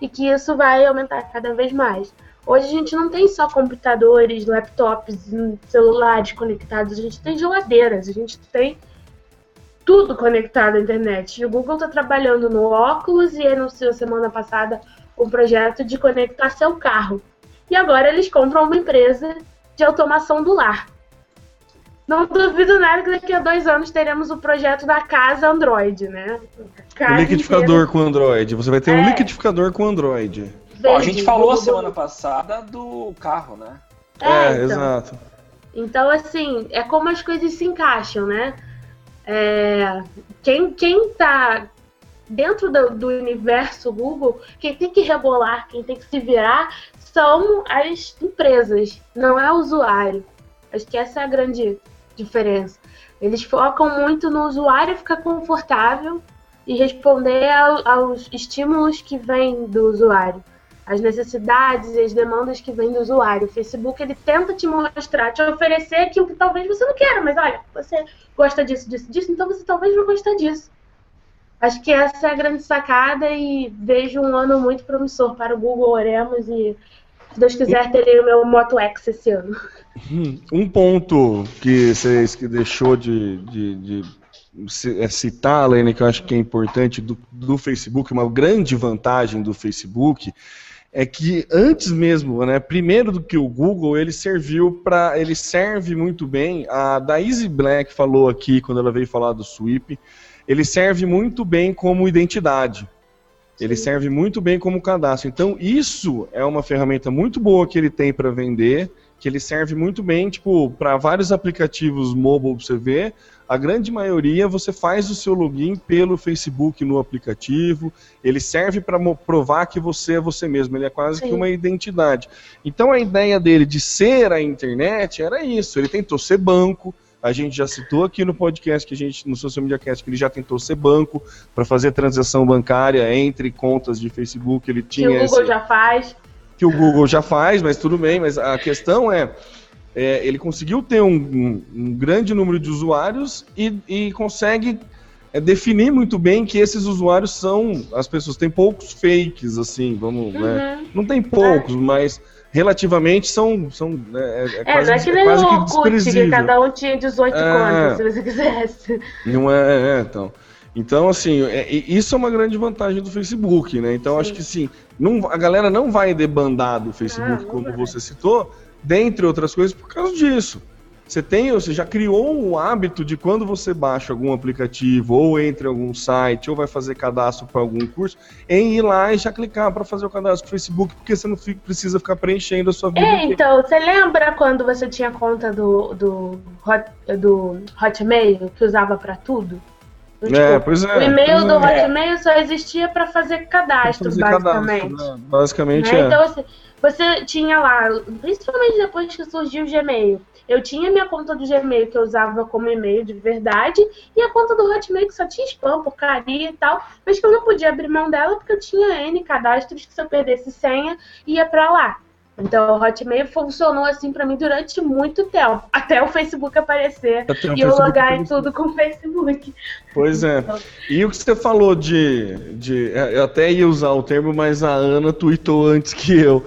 e que isso vai aumentar cada vez mais. Hoje a gente não tem só computadores, laptops, celulares conectados, a gente tem geladeiras, a gente tem tudo conectado à internet. E o Google está trabalhando no óculos e anunciou semana passada um projeto de conectar seu carro. E agora eles compram uma empresa de automação do lar. Não duvido nada que daqui a dois anos teremos o projeto da casa Android, né? o liquidificador inteira. com Android. Você vai ter é. um liquidificador com Android. Bom, a gente falou a semana passada do carro, né? É, é então. exato. Então, assim, é como as coisas se encaixam, né? É, quem, quem tá dentro do, do, universo Google, quem tem que rebolar, quem tem que se virar, são as empresas, não é o usuário. Acho que essa é a grande diferença. Eles focam muito no usuário ficar confortável e responder ao, aos estímulos que vêm do usuário, as necessidades e as demandas que vêm do usuário. O Facebook ele tenta te mostrar, te oferecer aquilo que talvez você não queira, mas olha, você gosta disso, disso, disso, então você talvez não gostar disso. Acho que essa é a grande sacada e vejo um ano muito promissor para o Google Oremos e se Deus quiser, terei o meu Moto X esse ano. Hum, um ponto que vocês que deixou de, de, de é, citar, Lene, que eu acho que é importante do, do Facebook, uma grande vantagem do Facebook, é que antes mesmo, né, primeiro do que o Google, ele serviu para, ele serve muito bem. A Daisy Black falou aqui quando ela veio falar do Sweep, ele serve muito bem como identidade. Ele serve muito bem como cadastro. Então, isso é uma ferramenta muito boa que ele tem para vender, que ele serve muito bem, tipo, para vários aplicativos mobile você vê. A grande maioria você faz o seu login pelo Facebook no aplicativo. Ele serve para provar que você é você mesmo. Ele é quase Sim. que uma identidade. Então, a ideia dele de ser a internet era isso. Ele tentou ser banco a gente já citou aqui no podcast que a gente, no Social Media Cast, que ele já tentou ser banco para fazer transação bancária entre contas de Facebook. Ele tinha. Que o Google esse... já faz. Que o Google já faz, mas tudo bem. Mas a questão é. é ele conseguiu ter um, um, um, grande número de usuários e, e consegue é, definir muito bem que esses usuários são. As pessoas têm poucos fakes, assim, vamos. Né? Uhum. Né? Não tem poucos, mas relativamente são. são né, é, é, é, quase, não é que nem quase o que, que cada um tinha 18 é, contas, se você quisesse. Não é, é então. Então, assim, é, isso é uma grande vantagem do Facebook, né? Então, Sim. acho que sim, não, a galera não vai debandar do Facebook, ah, como vai. você citou, dentre outras coisas, por causa disso. Você tem, você já criou o hábito de quando você baixa algum aplicativo ou entra em algum site ou vai fazer cadastro para algum curso, em ir lá e já clicar para fazer o cadastro no Facebook, porque você não fica, precisa ficar preenchendo a sua vida. É, então, você lembra quando você tinha conta do, do, hot, do Hotmail que usava para tudo? É, tipo, é, pois é. O e-mail do é. Hotmail só existia para fazer cadastro, fazer basicamente. Cadastro, né? Basicamente né? é. Então, você, você tinha lá, principalmente depois que surgiu o Gmail, eu tinha minha conta do Gmail que eu usava como e-mail de verdade e a conta do Hotmail que só tinha spam, porcaria e tal, mas que eu não podia abrir mão dela porque eu tinha N cadastros que se eu perdesse senha ia para lá. Então o Hotmail funcionou assim para mim durante muito tempo, até o Facebook aparecer até e eu logar em tudo com o Facebook. Pois é. Então, e o que você falou de, de. Eu até ia usar o termo, mas a Ana tweetou antes que eu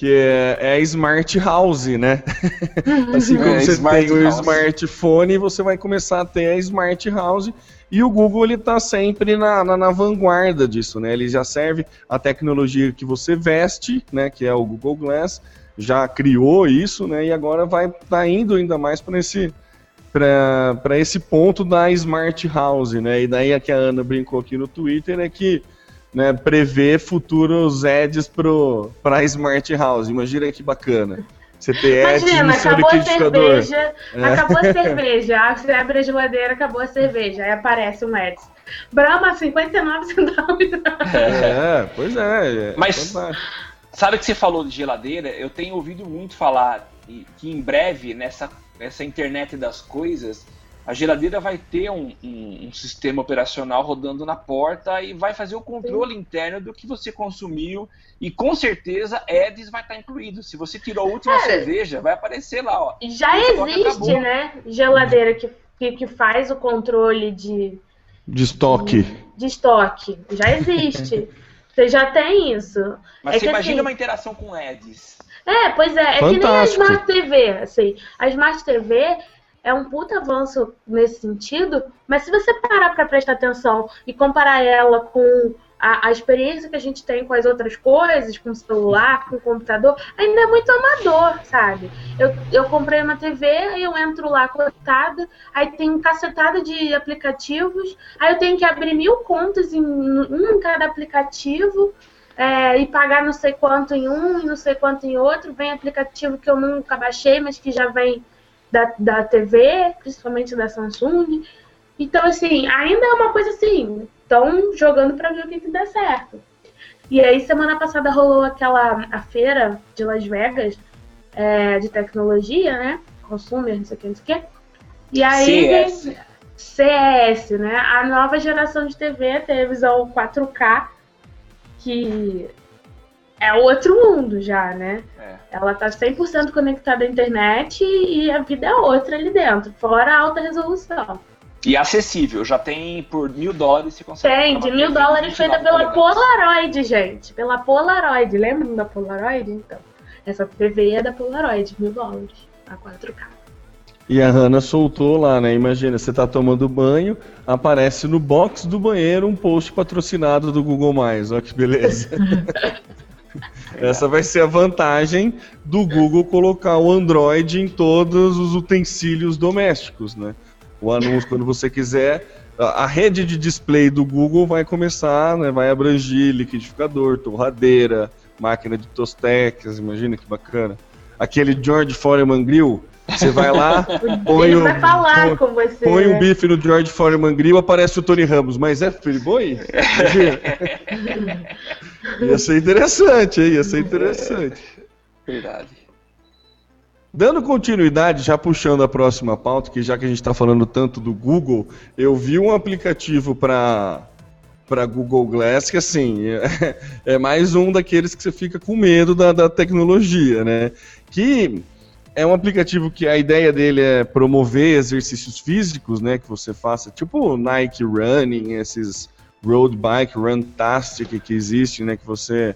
que é, é, Smart House, né? assim como é, você tem o smartphone, você vai começar a ter a Smart House. E o Google ele está sempre na, na, na, vanguarda disso, né? Ele já serve a tecnologia que você veste, né? Que é o Google Glass, já criou isso, né? E agora vai tá indo ainda mais para esse para esse ponto da Smart House, né? E daí a que a Ana brincou aqui no Twitter é que né, prever futuros ads para a Smart House. Imagina que bacana. Você ter ads Imagina, no seu acabou. A cerveja, é. Acabou a cerveja, você abre a geladeira, acabou a cerveja, aí aparece um ads. Brahma, 59 centavos. É, pois é. é Mas sabe que você falou de geladeira? Eu tenho ouvido muito falar que em breve, nessa, nessa internet das coisas, a geladeira vai ter um, um, um, sistema operacional rodando na porta e vai fazer o controle Sim. interno do que você consumiu. E com certeza Edis vai estar incluído. Se você tirou a última cerveja, vai aparecer lá, ó. Já existe, né? Geladeira que, que, que, faz o controle de. De estoque. De, de estoque. Já existe. você já tem isso. Mas é você imagina assim, uma interação com Edis. É, pois é. É Fantástico. que nem a Smart TV. Assim. A Smart TV é um puta avanço nesse sentido, mas se você parar para prestar atenção e comparar ela com a, a, experiência que a gente tem com as outras coisas, com o celular, com o computador, ainda é muito amador, sabe? Eu, eu comprei uma TV, aí eu entro lá conectada, aí tem cacetada de aplicativos, aí eu tenho que abrir mil contas em um em cada aplicativo. É, e pagar não sei quanto em um e não sei quanto em outro. Vem aplicativo que eu nunca baixei, mas que já vem da, da TV, principalmente da Samsung. Então, assim, ainda é uma coisa assim, estão jogando para ver o que, que dá certo. E aí, semana passada rolou aquela a feira de Las Vegas é, de tecnologia, né? Consumer, não sei o que, não sei o que. E aí. CS. CS, né? A nova geração de TV, televisão 4K, que é outro mundo já, né? É. Ela tá 100% conectada à internet e a vida é outra ali dentro, fora a alta resolução. E acessível, já tem por mil dólares você consegue. Tem, de mil dólares feita pela Polaroid, gente. Pela Polaroid. Lembram da Polaroid? Então, essa TV é da Polaroid, mil dólares, a 4K. E a Hannah soltou lá, né? Imagina, você tá tomando banho, aparece no box do banheiro um post patrocinado do Google+. Olha que beleza. Essa vai ser a vantagem do Google colocar o Android em todos os utensílios domésticos, né? o anúncio quando você quiser. A, rede de display do Google vai começar, né, vai abranger liquidificador, torradeira, máquina de tostecas, imagina que bacana. Aquele George Foreman Grill, você vai lá, põe, o, põe, você, põe né? o bife no George Foreman Grill, aparece o Tony Ramos, mas é Friboi? ia ser interessante, hein? Ia ser interessante. Verdade. Dando continuidade, já puxando a próxima pauta, que já que a gente está falando tanto do Google, eu vi um aplicativo para para Google Glass que assim é, é, mais um daqueles que você fica com medo da, da tecnologia, né? Que é um aplicativo que a ideia dele é promover exercícios físicos, né? Que você faça, tipo Nike Running, esses road bike, runtastic que existe, né? Que você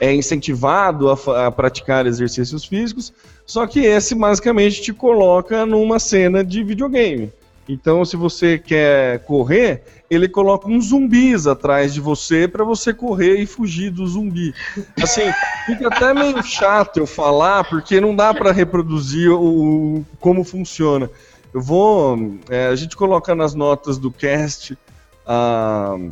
é incentivado a, a, praticar exercícios físicos, só que esse basicamente te coloca numa cena de videogame. Então, se você quer correr, ele coloca uns zumbis atrás de você para você correr e fugir do zumbi. Assim, fica até meio chato eu falar, porque não dá para reproduzir o, como funciona. Eu vou. É, a gente coloca nas notas do cast. Uh,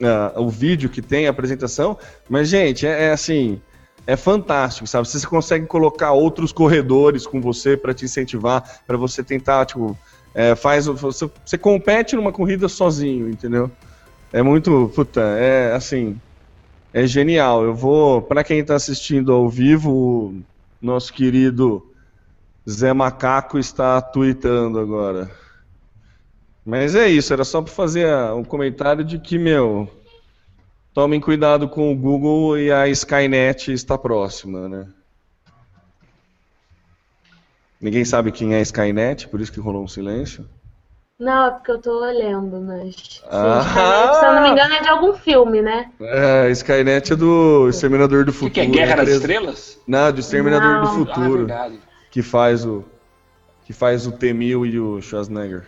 uh, o vídeo que tem a apresentação, mas, gente, é, é assim é fantástico, sabe? Você consegue colocar outros corredores com você para te incentivar, para você tentar, tipo, é, faz você, você, compete numa corrida sozinho, entendeu? É muito, puta, é assim, é genial. Eu vou, para quem está assistindo ao vivo, nosso querido Zé Macaco está tweetando agora. Mas é isso, era só para fazer um comentário de que, meu, tomem cuidado com o Google e a Skynet está próxima, né? Ninguém sabe quem é Skynet, por isso que rolou um silêncio. Não, é porque eu tô olhando, mas. Ah! Skynet, se eu não me engano, é de algum filme, né? É, Skynet é do Exterminador do Futuro. Que, que é Guerra das Estrelas? Não, do Exterminador não. do Futuro. Ah, é que faz o. Que faz o T-1000 e o Schwarzenegger.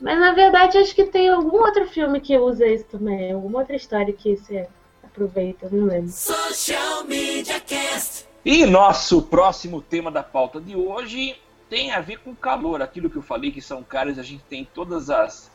Mas na verdade acho que tem algum outro filme que usa isso também, alguma outra história que você aproveita, não lembro. Social Media Cast. E nosso próximo tema da pauta de hoje tem a ver com calor, aquilo que eu falei que são caras, a gente tem todas as,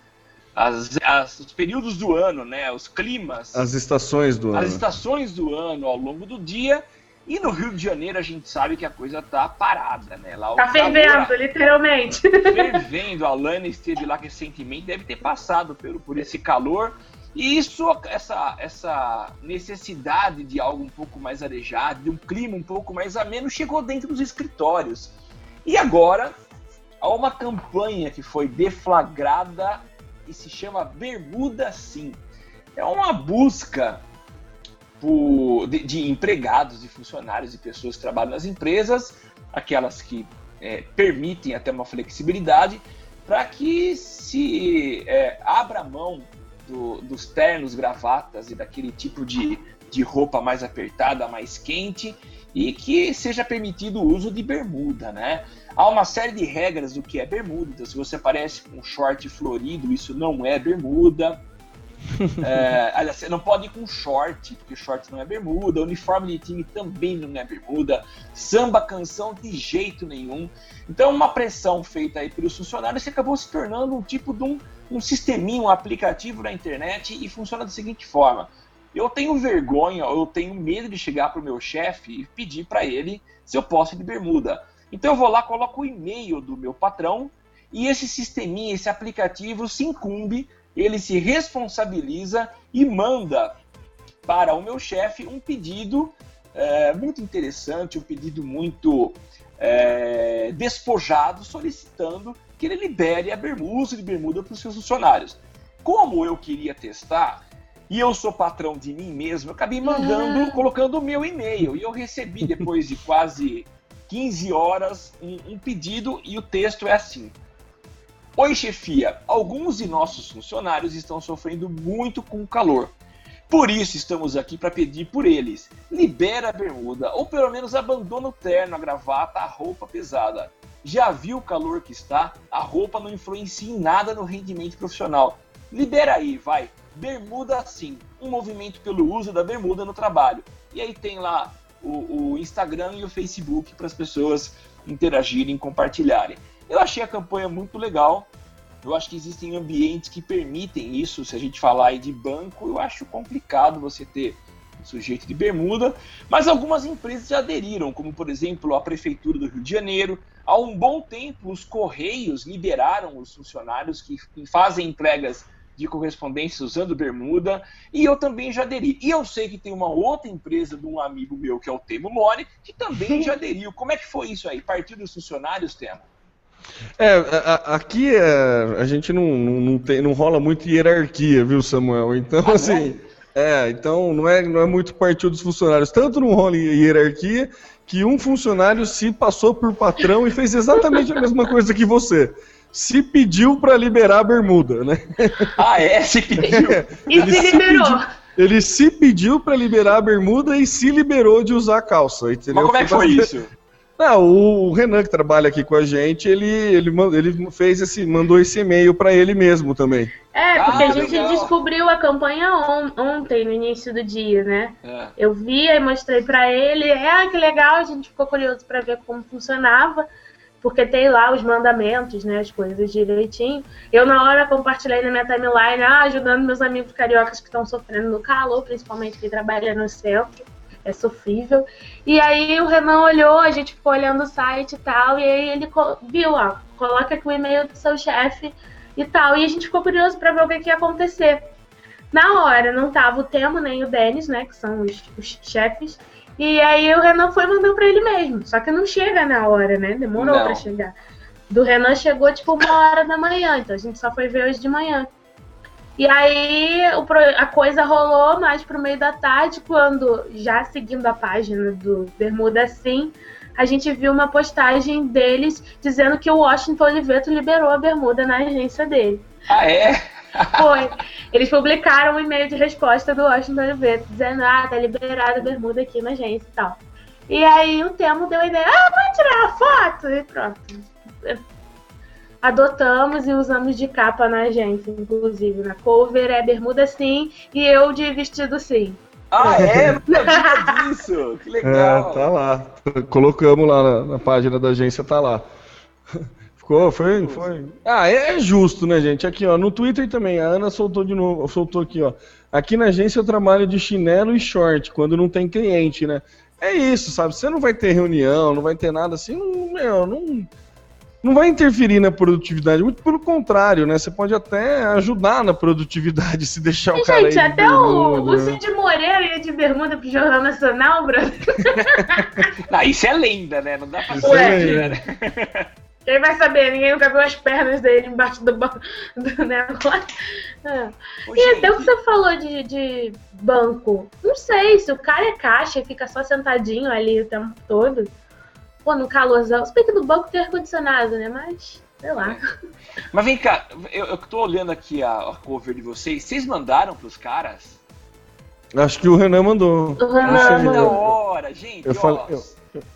as, as, os períodos do ano, né, os climas, as estações do as ano, as estações do ano ao longo do dia e no Rio de Janeiro a gente sabe que a coisa tá parada, né? Lá, tá fervendo, calor, literalmente. Fervendo. A Lana esteve lá recentemente, deve ter passado por, por esse calor. E isso, essa, essa necessidade de algo um pouco mais arejado, de um clima um pouco mais ameno, chegou dentro dos escritórios. E agora, há uma campanha que foi deflagrada e se chama Bermuda Sim. É uma busca por, de, de, empregados e funcionários e pessoas que trabalham nas empresas, aquelas que é, permitem até uma flexibilidade, para que se é, abra mão do, dos ternos, gravatas e daquele tipo de, de roupa mais apertada, mais quente, e que seja permitido o uso de bermuda, né? Há uma série de regras do que é bermuda. Então, se você aparece com um short florido, isso não é bermuda. é, aliás, você não pode ir com short, porque short não é bermuda. Uniforme de time também não é bermuda. Samba canção de jeito nenhum. Então, uma pressão feita aí pelos funcionários que acabou se tornando um tipo de um, um sisteminho, um aplicativo na internet e funciona da seguinte forma. Eu tenho vergonha, eu tenho medo de chegar para o meu chefe e pedir para ele se eu posso ir de bermuda. Então eu vou lá, coloco o e-mail do meu patrão e esse sisteminha, esse aplicativo se incumbe, ele se responsabiliza e manda para o meu chefe um pedido é, muito interessante, um pedido muito é, despojado, solicitando que ele libere a bermuda, de bermuda para os seus funcionários. Como eu queria testar, e eu sou patrão de mim mesmo, eu acabei mandando, uhum. colocando o meu e-mail. E eu recebi, depois de quase 15 horas, um, um pedido e o texto é assim. Oi, chefia. Alguns de nossos funcionários estão sofrendo muito com o calor. Por isso estamos aqui para pedir por eles. Libera a bermuda, ou pelo menos abandona o terno, a gravata, a roupa pesada. Já viu o calor que está? A roupa não influencia em nada no rendimento profissional. Libera aí, vai. Bermuda sim. Um movimento pelo uso da bermuda no trabalho. E aí tem lá o, o Instagram e o Facebook para as pessoas interagirem, compartilharem. Eu achei a campanha muito legal. Eu acho que existem ambientes que permitem isso. Se a gente falar aí de banco, eu acho complicado você ter sujeito de bermuda, mas algumas empresas já aderiram, como por exemplo a Prefeitura do Rio de Janeiro. Há um bom tempo, os Correios liberaram os funcionários que fazem entregas de correspondência usando bermuda, e eu também já aderi. E eu sei que tem uma outra empresa de um amigo meu, que é o Temo Mori, que também já aderiu. Como é que foi isso aí? Partido dos funcionários, Temo? É, a, aqui é, a gente não, não, não, tem, não rola muito hierarquia, viu, Samuel? Então, ah, assim, é? É? então não é, não é muito partido dos funcionários. Tanto não rola hierarquia que um funcionário se passou por patrão e fez exatamente a mesma coisa que você se pediu para liberar a bermuda, né? Ah, é? Se pediu. e ele se liberou. pediu, ele se pediu para liberar a bermuda e se liberou de usar a calça. Entendeu? Mas como é que foi isso? Não, o Renan que trabalha aqui com a gente, ele, ele, ele fez esse, mandou esse e-mail para ele mesmo também. É, porque ah, a gente legal. descobriu a campanha on, ontem, no início do dia, né? É. Eu vi e mostrei para ele, é, ah, que legal, a gente ficou curioso para ver como funcionava porque tem lá os mandamentos, né, as coisas direitinho. Eu, na hora, compartilhei na minha timeline, ah, ajudando meus amigos cariocas que estão sofrendo no calor, principalmente quem trabalha no centro. É sofrível. E aí o Renan olhou, a gente ficou olhando o site e tal, e aí ele viu, ó, coloca aqui o e-mail do seu chefe e tal. E a gente ficou curioso para ver o que, que ia acontecer. Na hora, não tava o Temo nem o Denis, né, que são os, os chefes. E aí o Renan foi e mandou pra ele mesmo. Só que não chega na hora, né? Demorou não. pra chegar. Do Renan chegou tipo uma hora da manhã, então a gente só foi ver hoje de manhã. E aí a coisa rolou mais pro meio da tarde, quando, já seguindo a página do Bermuda Sim, a gente viu uma postagem deles dizendo que o Washington Oliveto liberou a bermuda na agência dele. Ah, é? Foi. Eles publicaram um e-mail de resposta do Washington Oliveto, dizendo, ah, tá liberada a bermuda aqui na agência e tal. E aí o Temo deu a ideia, ah, vamos tirar a foto! E pronto. Adotamos e usamos de capa na agência, inclusive. Na cover é bermuda sim e eu de vestido sim. Ah, é? Não disso! Que legal! É, tá lá. Colocamos lá na, na página da agência, tá lá. Ficou, foi, foi. Ah, é, é, justo, né, gente? Aqui, ó, no Twitter também, a Ana soltou de novo, soltou aqui, ó. Aqui na agência eu trabalho de chinelo e short, quando não tem cliente, né? É isso, sabe? Você não vai ter reunião, não vai ter nada assim, não, meu, não, não vai interferir na produtividade, muito pelo contrário, né? Você pode até ajudar na produtividade se deixar e, o cara gente, até o, o Cid Moreira ia de bermuda pro Jornal Nacional, bro. não, isso é lenda, né? Não dá pra ser, né? Quem vai saber? Ninguém nunca viu as pernas dele embaixo do, do negócio. É. e gente. até o que você falou de, de banco. Não sei, se o cara é caixa e fica só sentadinho ali o tempo todo. Pô, no calorzão. Se bem que no banco tem ar-condicionado, né? Mas, sei lá. Mas vem cá, eu, eu tô olhando aqui a, a cover de vocês. Vocês mandaram pros caras? Acho que o Renan mandou. O Renan mandou. da eu- hora, gente. Eu ó, falei- eu-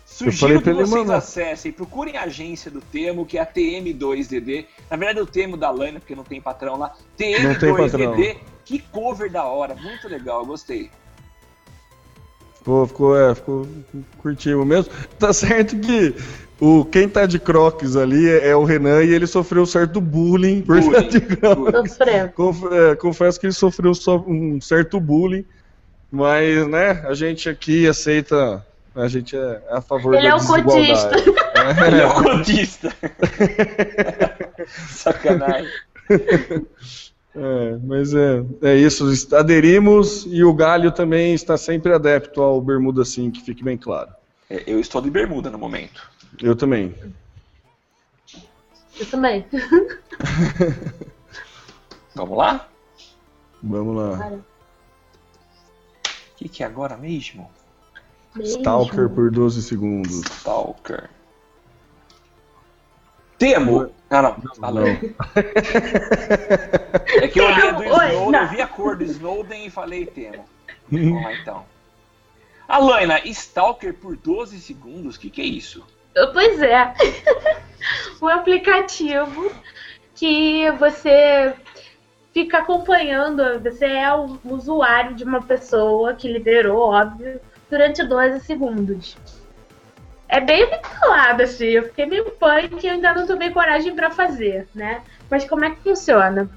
Sugiro falei que pra ele vocês mandar. acessem, procurem a agência do Temo, que é a TM2DD. Na verdade, é o Temo da Laina, porque não tem patrão lá. Não tem patrão. TM2DD. Que cover da hora, muito legal, gostei. Ficou, ficou, é, ficou mesmo. Tá certo que o, quem tá de crocs ali é, é o Renan e ele sofreu certo bullying por Bullying, estar de crocs. Conf- é, confesso que ele sofreu só um certo bullying, mas, né, a gente aqui aceita, a gente é a favor Ele da é o desigualdade. Ele é o cotista. Sacanagem. É, mas é, é isso, aderimos e o Galho também está sempre adepto ao Bermuda sim, que fique bem claro. É, Eu estou de bermuda no momento. Eu também. Eu também. Vamos lá? Vamos lá. O que, que é agora mesmo? mesmo. Stalker por 12 segundos. Stalker. Temo. Ah, não. Alan. É que eu olhei a do Oi, Snowden, eu vi a cor do Snowden e falei Temo. Vamos lá então. Alaina, Stalker por 12 segundos, o que, que é isso? Pois é. um aplicativo que você fica acompanhando, você é o usuário de uma pessoa que liderou, óbvio, durante 12 segundos. É bem vinculado, assim, eu fiquei meio punk e ainda não tomei coragem pra fazer, né? Mas como é que funciona?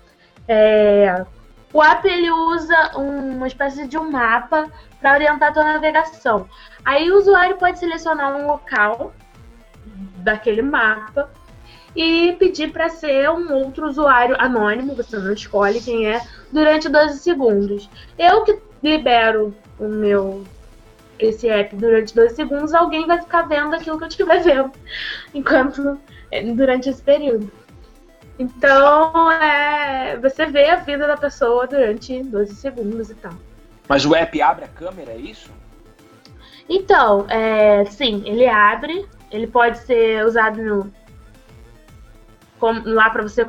É, O app ele usa um- uma espécie de um mapa para orientar a tua navegação. Aí o usuário pode selecionar um local daquele mapa e pedir para ser um outro usuário anônimo, você não escolhe quem é, durante 12 segundos. Eu que libero o meu esse app durante 12 segundos, alguém vai ficar vendo aquilo que eu estiver vendo enquanto durante esse período. Então, é, você vê a vida da pessoa durante 12 segundos e tal. Mas o app abre a câmera, é isso? Então, é, sim, ele abre, ele pode ser usado no, como- lá para você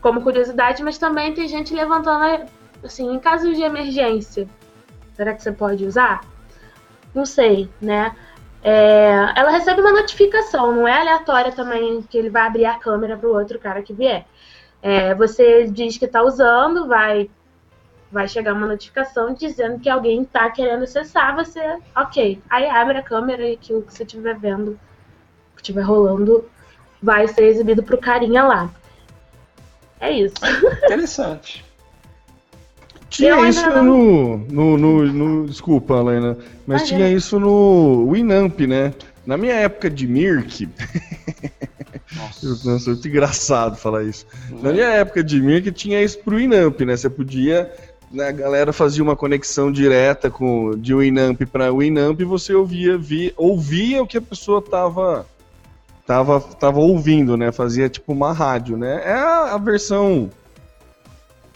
como curiosidade, mas também tem gente levantando, assim, em casos de emergência. Será que você pode usar? Não sei, né? É, ela recebe uma notificação, não é aleatória também que ele vai abrir a câmera para o outro cara que vier. É, você diz que está usando, vai vai chegar uma notificação dizendo que alguém tá querendo acessar, você, ok. Aí abre a câmera e aquilo que você estiver vendo, que estiver rolando, vai ser exibido pro carinha lá. É isso. Interessante. Tinha isso não- no, no, no, no- Desculpa, Helena, mas Ah, tinha é. isso no Winamp, né? Na minha época de Mirk, Nossa. eu- nossa, muito engraçado falar isso. Na minha época de Mirk tinha isso pro Winamp, né? Você podia. né, a galera fazia uma conexão direta com de Winamp para Winamp e você ouvia, via, ouvia o que a pessoa tava, tava, tava ouvindo, né? Fazia tipo uma rádio, né? É a, a versão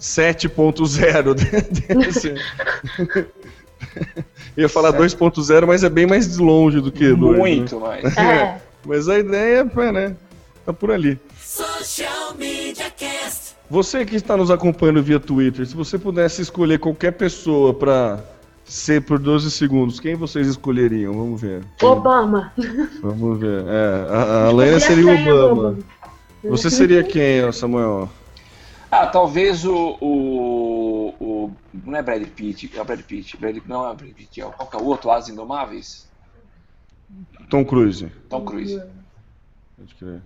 7.0 de- desse. Ia falar 2.0, mas é bem mais longe do que 2. Muito mais. É. Mas a ideia é, né? Tá por ali. Social Media Cast. Você que está nos acompanhando via Twitter, se você pudesse escolher qualquer pessoa pra ser por 12 segundos, quem vocês escolheriam? Vamos ver. Obama. Vamos ver. É, a, a Lena seria o Obama. Você seria quem, Samuel? Ah, talvez o, o, o- Não é Brad Pitt, é o Brad Pitt. Brad, não é o Brad Pitt, é o, qual que é o outro? As Indomáveis? Tom Cruise. Tom Cruise. Pode crer.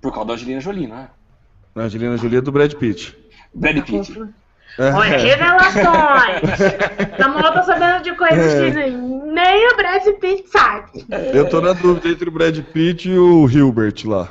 Por causa da Angelina Jolie, não é? A Angelina Jolie é do Brad Pitt. Brad Pitt. Olha, revelações! Samuel tá sabendo de coisas É. que nem o Brad Pitt sabe. Eu tô na dúvida entre o Brad Pitt e o Hilbert lá.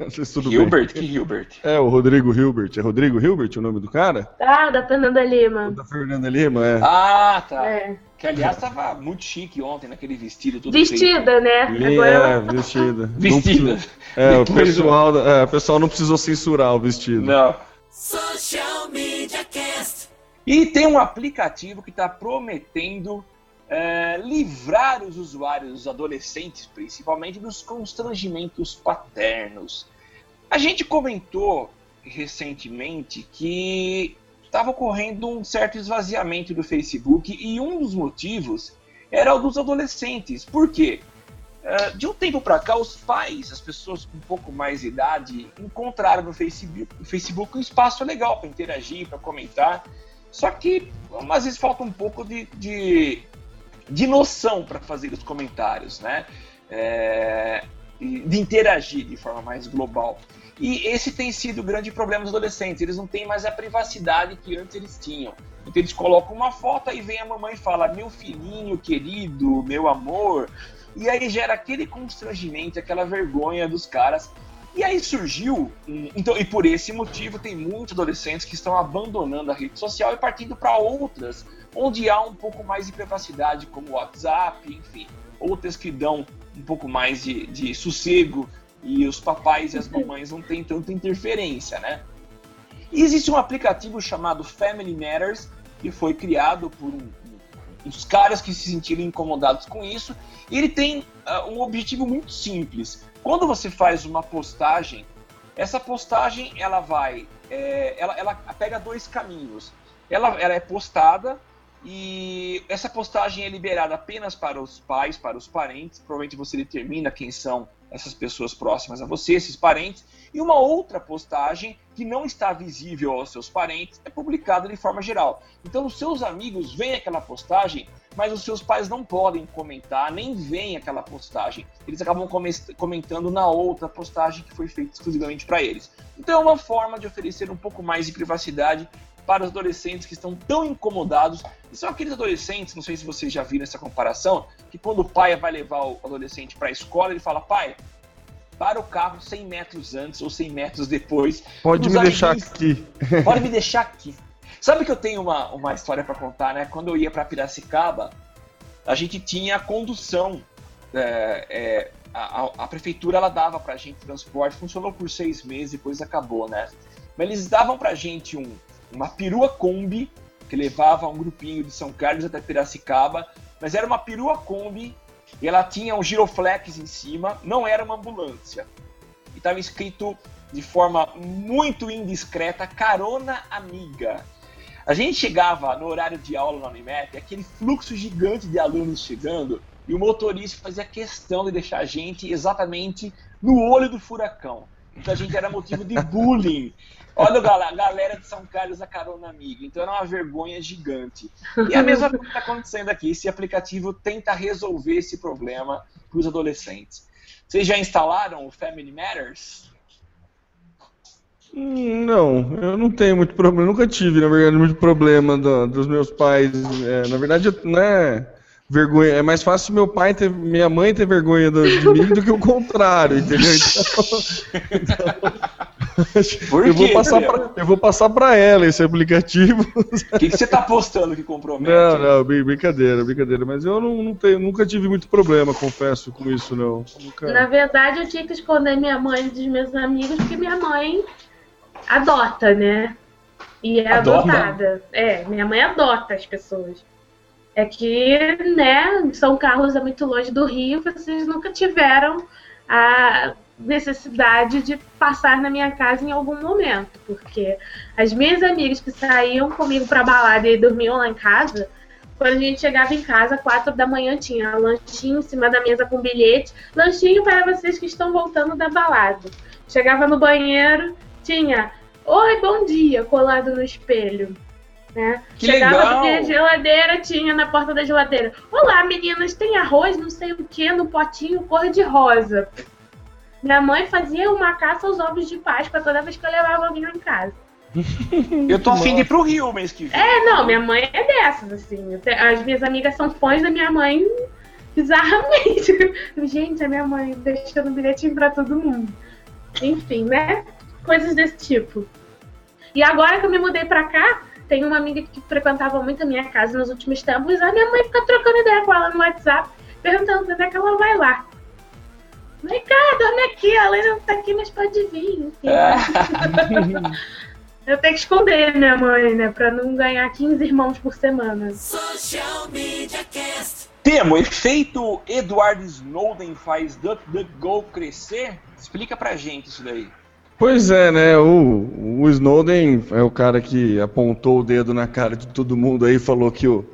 Não sei se tudo bem. Hilbert, que Hilbert? É, o Rodrigo Hilbert. É Rodrigo Hilbert o nome do cara? Ah, da Fernanda Lima. O da Fernanda Lima, é. Ah, tá. É. Que aliás tava muito chique ontem naquele vestido todo feito. Vestida, né? Li- Agora é, vestida. Vestida. É, o pessoal, é, o pessoal não precisou censurar o vestido. Não. Social Media Cast. E tem um aplicativo que está prometendo é, livrar os usuários, os adolescentes principalmente, dos constrangimentos paternos. A gente comentou recentemente que estava ocorrendo um certo esvaziamento do Facebook e um dos motivos era o dos adolescentes. Por quê? Uh, de um tempo para cá, os pais, as pessoas com um pouco mais de idade, encontraram no Facebook, no Facebook um espaço legal para interagir, para comentar. Só que às vezes falta um pouco de, de, de noção para fazer os comentários, né? É, de interagir de forma mais global. E esse tem sido o grande problema dos adolescentes. Eles não têm mais a privacidade que antes eles tinham. Então eles colocam uma foto e vem a mamãe e fala: Meu filhinho querido, meu amor. E aí gera aquele constrangimento, aquela vergonha dos caras. E aí surgiu, então, e por esse motivo tem muitos adolescentes que estão abandonando a rede social e partindo para outras, onde há um pouco mais de privacidade, como o WhatsApp, enfim, outras que dão um pouco mais de, de sossego e os papais e as mamães não têm tanta interferência, né? E existe um aplicativo chamado Family Matters que foi criado por um, uns caras que se sentiram incomodados com isso. E ele tem uh, um objetivo muito simples. Quando você faz uma postagem, essa postagem ela vai, é, ela, ela pega dois caminhos. Ela, ela é postada e essa postagem é liberada apenas para os pais, para os parentes. Provavelmente você determina quem são essas pessoas próximas a você, esses parentes. E uma outra postagem que não está visível aos seus parentes é publicada de forma geral. Então os seus amigos veem aquela postagem, mas os seus pais não podem comentar, nem veem aquela postagem. Eles acabam comentando na outra postagem que foi feita exclusivamente para eles. Então é uma forma de oferecer um pouco mais de privacidade para os adolescentes que estão tão incomodados. E são aqueles adolescentes, não sei se vocês já viram essa comparação, que quando o pai vai levar o adolescente para a escola, ele fala: pai, para o carro 100 metros antes ou 100 metros depois. Pode me deixar aqui. Pode me deixar aqui. Sabe que eu tenho uma, uma história para contar, né? Quando eu ia para Piracicaba, a gente tinha a condução. É, é, a, a, prefeitura ela dava para a gente transporte, funcionou por seis meses, depois acabou, né? Mas eles davam para a gente um, uma perua Kombi que levava um grupinho de São Carlos até Piracicaba, mas era uma perua Kombi e ela tinha um giroflex em cima, não era uma ambulância. E estava escrito de forma muito indiscreta, carona amiga. A gente chegava no horário de aula na Unimed, aquele fluxo gigante de alunos chegando, e o motorista fazia questão de deixar a gente exatamente no olho do furacão. Então a gente era motivo de bullying. Olha a galera de São Carlos a carona amiga. Então era uma vergonha gigante. E a mesma coisa está acontecendo aqui. Esse aplicativo tenta resolver esse problema para os adolescentes. Vocês já instalaram o Family Matters? Não, eu não tenho muito problema. Nunca tive, na verdade, muito problema do, dos meus pais. É, na verdade, não é vergonha. É mais fácil meu pai ter, minha mãe ter vergonha do, de mim do que o contrário, entendeu? Então, então eu, vou passar pra, eu vou passar para ela esse aplicativo. O que, que, você está postando que compromete? Não, não, brincadeira, brincadeira. Mas eu não, não tenho, nunca tive muito problema, confesso, com isso, não. Nunca... Na verdade, eu tinha que esconder minha mãe dos meus amigos, porque minha mãe adota, né? E é adota? adotada. É, minha mãe adota as pessoas. É que, né, São Carlos é muito longe do Rio, vocês nunca tiveram a necessidade de passar na minha casa em algum momento, porque as minhas amigas que saíam comigo para balada e dormiam lá em casa, quando a gente chegava em casa, quatro da manhã tinha lanchinho em cima da mesa com bilhete, lanchinho para vocês que estão voltando da balada. Chegava no banheiro, tinha oi, bom dia, colado no espelho. Né? Que Chegava legal. porque a geladeira tinha na porta da geladeira. Olá, meninas, tem arroz, não sei o que, no potinho cor de rosa. Minha mãe fazia uma caça aos ovos de Páscoa toda vez que eu levava alguém em casa. Eu tô afim de ir pro Rio mês que vem. É, não, minha mãe é dessas, assim. As minhas amigas são fãs da minha mãe bizarramente. Gente, a minha mãe deixando bilhetinho pra todo mundo. Enfim, né? Coisas desse tipo. E agora que eu me mudei pra cá, tem uma amiga que frequentava muito a minha casa nos últimos tempos, a minha mãe fica trocando ideia com ela no WhatsApp, perguntando quando é que ela vai lá. Vem cá, dorme aqui, a Lena não tá aqui, mas pode vir. Eu tenho que esconder minha mãe, né? Pra não ganhar 15 irmãos por semana. Social Media Cast. Temo, efeito Edward Snowden faz DuckDuckGo crescer? Explica pra gente isso daí. Pois é, né? O, o Snowden é o cara que apontou o dedo na cara de todo mundo aí, falou que o,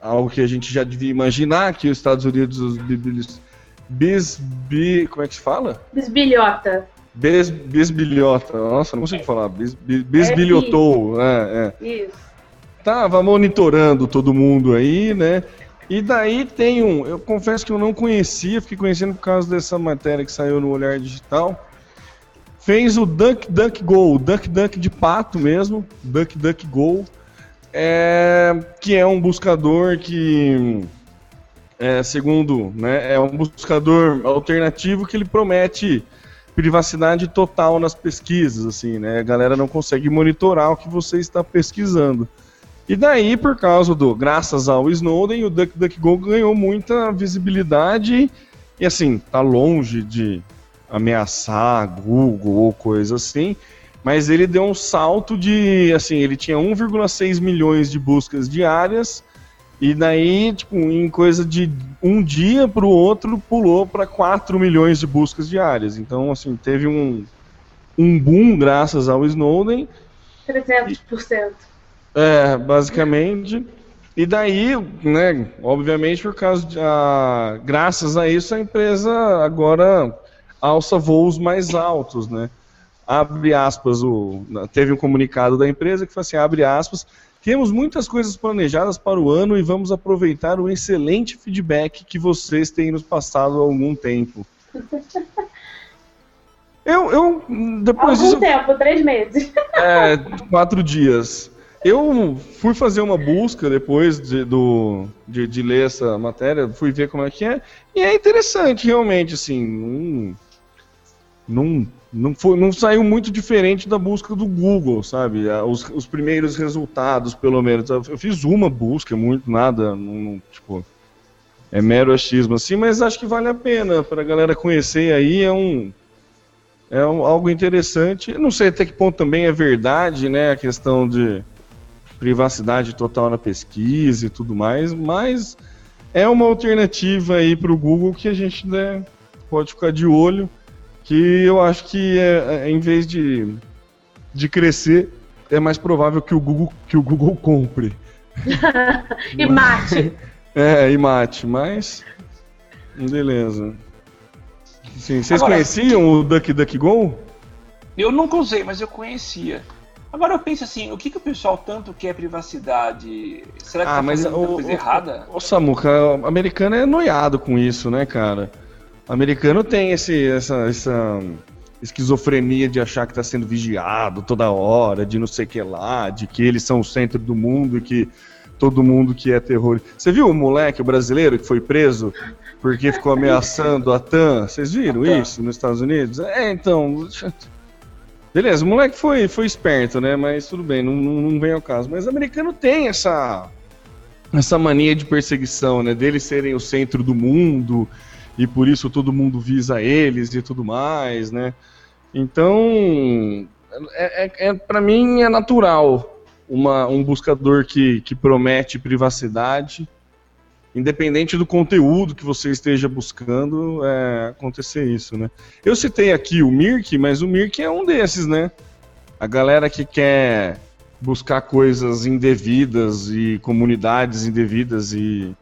algo que a gente já devia imaginar, que os Estados Unidos, os bis, bis, bi, como é que se fala? Bisbilhota. Bis, bisbilhota, nossa, não consigo falar, bis, bis, bisbilhotou, é, é. Isso. Tava monitorando todo mundo aí, né? E daí tem um, eu confesso que eu não conhecia, fiquei conhecendo por causa dessa matéria que saiu no Olhar Digital, fez o Duck Duck Go, Duck Duck de pato mesmo, Duck Duck Go, é, que é um buscador que, é, segundo, né, é um buscador alternativo que ele promete privacidade total nas pesquisas, assim, né? A galera não consegue monitorar o que você está pesquisando. E daí, por causa do, graças ao Snowden, o DuckDuckGo ganhou muita visibilidade e assim, tá longe de ameaçar Google ou coisa assim, mas ele deu um salto de, assim, ele tinha 1,6 milhões de buscas diárias e daí, tipo, em coisa de um dia para o outro, pulou para 4 milhões de buscas diárias. Então, assim, teve um, um boom graças ao Snowden. 300%. É, basicamente. E daí, né, obviamente, por causa de, a, graças a isso, a empresa agora alça voos mais altos, né? Abre aspas, o, teve um comunicado da empresa que fala assim, abre aspas, temos muitas coisas planejadas para o ano e vamos aproveitar o excelente feedback que vocês têm nos passado há algum tempo. Eu, eu depois Algum disso, tempo, três meses. é, quatro dias. Eu fui fazer uma busca depois de, do, de, de, ler essa matéria, fui ver como é que é, e é interessante, realmente, assim, não, não, não, foi, não saiu muito diferente da busca do Google, sabe? Os, os primeiros resultados, pelo menos. Eu fiz uma busca, muito, nada, não, tipo, é mero achismo, assim, mas acho que vale a pena para a galera conhecer aí, é um é um, algo interessante. Não sei até que ponto também é verdade, né, a questão de privacidade total na pesquisa e tudo mais, mas é uma alternativa aí para o Google que a gente né, pode ficar de olho, que eu acho que é, é, em vez de, de crescer, é mais provável que o Google, que o Google compre. e mate. É, e mate, mas beleza. Sim, vocês Agora, conheciam o DuckDuckGo? Eu nunca usei, mas eu conhecia. Agora eu penso assim, o que, que o pessoal tanto quer privacidade? Será que ah, tá mas fazendo o, coisa o, errada? O, o Samuca, o americano é noiado com isso, né, cara? O americano tem esse, essa, essa esquizofrenia de achar que está sendo vigiado toda hora, de não sei o que lá, de que eles são o centro do mundo e que todo mundo que é terror. Você viu o moleque o brasileiro que foi preso porque ficou ameaçando a TAM? Vocês viram isso nos Estados Unidos? É, então. Beleza, o moleque foi, foi esperto, né? Mas tudo bem, não, não, não vem ao caso. Mas o americano tem essa, essa mania de perseguição, né? Deles serem o centro do mundo e por isso todo mundo visa eles e tudo mais, né? Então, é, é, é para mim é natural uma, um buscador que, que promete privacidade independente do conteúdo que você esteja buscando, é, acontecer isso, né? Eu citei aqui o Mirk, mas o Mirk é um desses, né? A galera que quer buscar coisas indevidas e comunidades indevidas e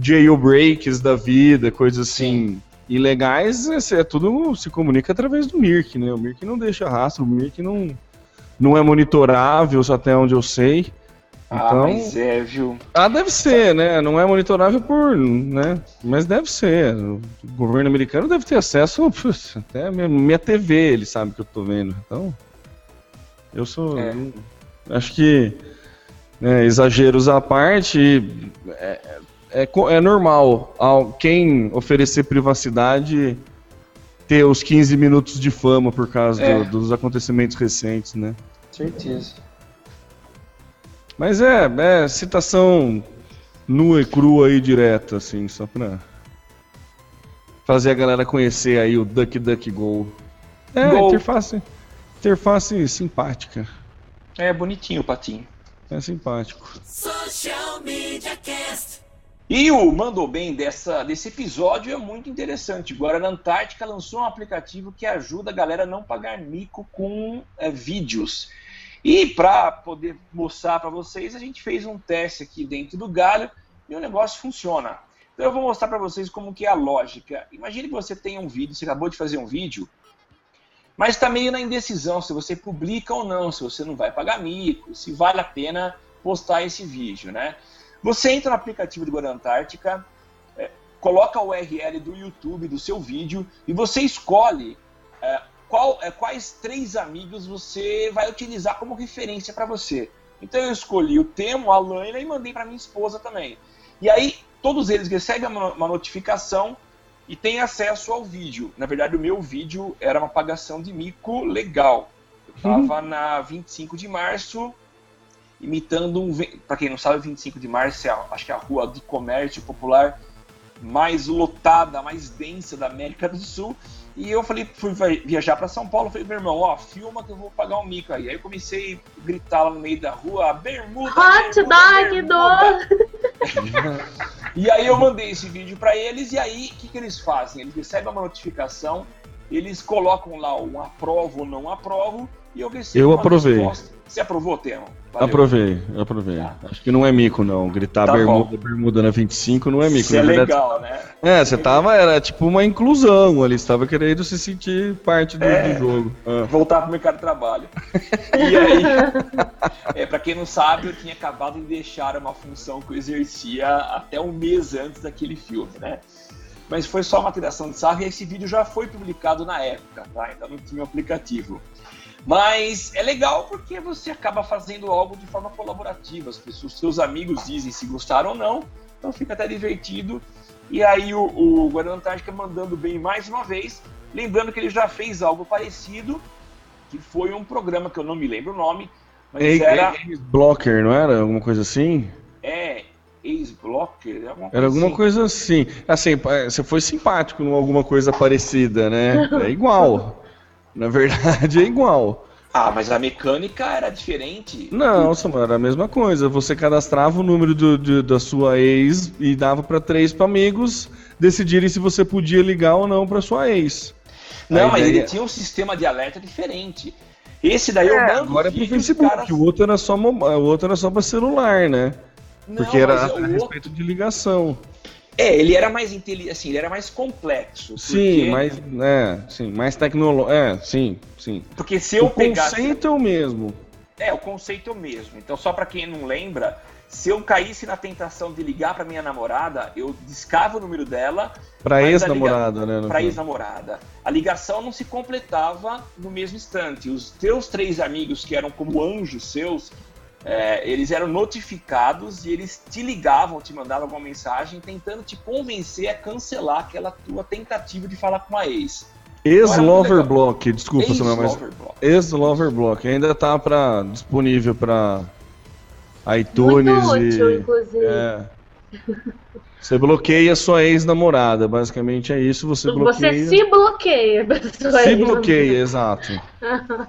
jailbreaks da vida, coisas assim Sim. ilegais, é, é tudo se comunica através do Mirk, né? O Mirk não deixa rastro, o Mirk não, não é monitorável, até onde eu sei. Ah, então, mas é, viu? Ah, deve ser, né? Não é monitorável por, né? Mas deve ser. O governo americano deve ter acesso até a minha, minha TV, ele sabe que eu tô vendo. Então, eu sou, é. acho que né, exageros à parte, é, é, é normal quem oferecer privacidade ter os 15 minutos de fama por causa é. do, dos acontecimentos recentes, né? Certeza. Mas é, é citação nua e crua aí direta, assim, só pra fazer a galera conhecer aí o Duck Duck Go. É, Go. interface, interface simpática. É bonitinho o patinho. É simpático. Social Media Cast. E o mandou bem dessa, desse episódio é muito interessante. Agora, na Antártica lançou um aplicativo que ajuda a galera a não pagar mico com é, vídeos. E para poder mostrar para vocês, a gente fez um teste aqui dentro do galho e o negócio funciona. Então eu vou mostrar para vocês como que é a lógica. Imagine que você tem um vídeo, você acabou de fazer um vídeo, mas está meio na indecisão se você publica ou não, se você não vai pagar mico, se vale a pena postar esse vídeo, né? Você entra no aplicativo do Guarda Antártica, é, coloca o URL do YouTube do seu vídeo e você escolhe é, qual, é, quais três amigos você vai utilizar como referência para você. Então eu escolhi o Temo, a Laina e mandei para minha esposa também. E aí todos eles recebem uma notificação e têm acesso ao vídeo. Na verdade, o meu vídeo era uma pagação de mico legal. Eu estava uhum. na 25 de março imitando um. Para quem não sabe, 25 de março é, acho que é a rua de comércio popular mais lotada, mais densa da América do Sul. E eu falei, fui viajar para São Paulo, falei, meu irmão, ó, filma que eu vou pagar um mico aí. Aí eu comecei a gritar lá no meio da rua, bermuda, Hot dog, bermuda. e aí eu mandei esse vídeo para eles, e aí o que, que eles fazem? Eles recebem uma notificação, eles colocam lá um aprovo ou não aprovo, e eu recebo Eu aprovei. Resposta. Você aprovou, Temo? Valeu. Aprovei, aprovei. Tá. Acho que não é mico, não. Gritar tá bermuda, bermuda na 25 não é mico. Isso é legal, né? É, você tava, era tipo uma inclusão ali, estava querendo se sentir parte do, é, do jogo. Ah. Voltar pro mercado de trabalho. e aí, é, pra quem não sabe, eu tinha acabado de deixar uma função que eu exercia até um mês antes daquele filme, né? Mas foi só uma tiração de sarro e esse vídeo já foi publicado na época, tá? Ainda não tinha o aplicativo. Mas é legal porque você acaba fazendo algo de forma colaborativa. As pessoas, seus amigos dizem se gostaram ou não, então fica até divertido. E aí o, o Guarani Antártica mandando bem mais uma vez, lembrando que ele já fez algo parecido, que foi um programa que eu não me lembro o nome, mas Ei, era... Blocker, não era? Alguma coisa assim? É, ex-blocker? Era alguma assim. coisa assim. Assim, você foi simpático em alguma coisa parecida, né? É igual. Na verdade é igual. Ah, mas a mecânica era diferente. Não, Samuel, era a mesma coisa. Você cadastrava o número do, do, da sua ex e dava para três pra amigos decidirem se você podia ligar ou não para sua ex. Não, mas ele tinha um sistema de alerta diferente. Esse daí é, eu mando agora é pro Facebook, caras... o outro era só o outro era só para celular, né? Não, Porque era a respeito de ligação. É, ele era mais inteligente, assim, ele era mais complexo. Sim, mais, é, sim, mais tecnológico, é, sim, sim. Porque se eu o pegasse... conceito é o mesmo. É, o conceito é o mesmo. Então, só para quem não lembra, se eu caísse na tentação de ligar para minha namorada, eu discava o número dela. Para ex-namorada, liga... né? Para ex-namorada. A ligação não se completava no mesmo instante. Os teus três amigos, que eram como anjos seus, é, eles eram notificados e eles te ligavam, te mandavam alguma mensagem tentando te convencer a cancelar aquela tua tentativa de falar com a ex. Ex-Loverblock, desculpa, ex mas Ex-Loverblock ainda tá para disponível para iTunes Muito útil, e inclusive. É, você bloqueia sua ex-namorada, basicamente é isso. Você bloqueia. Você se bloqueia. Se bloqueia, exato.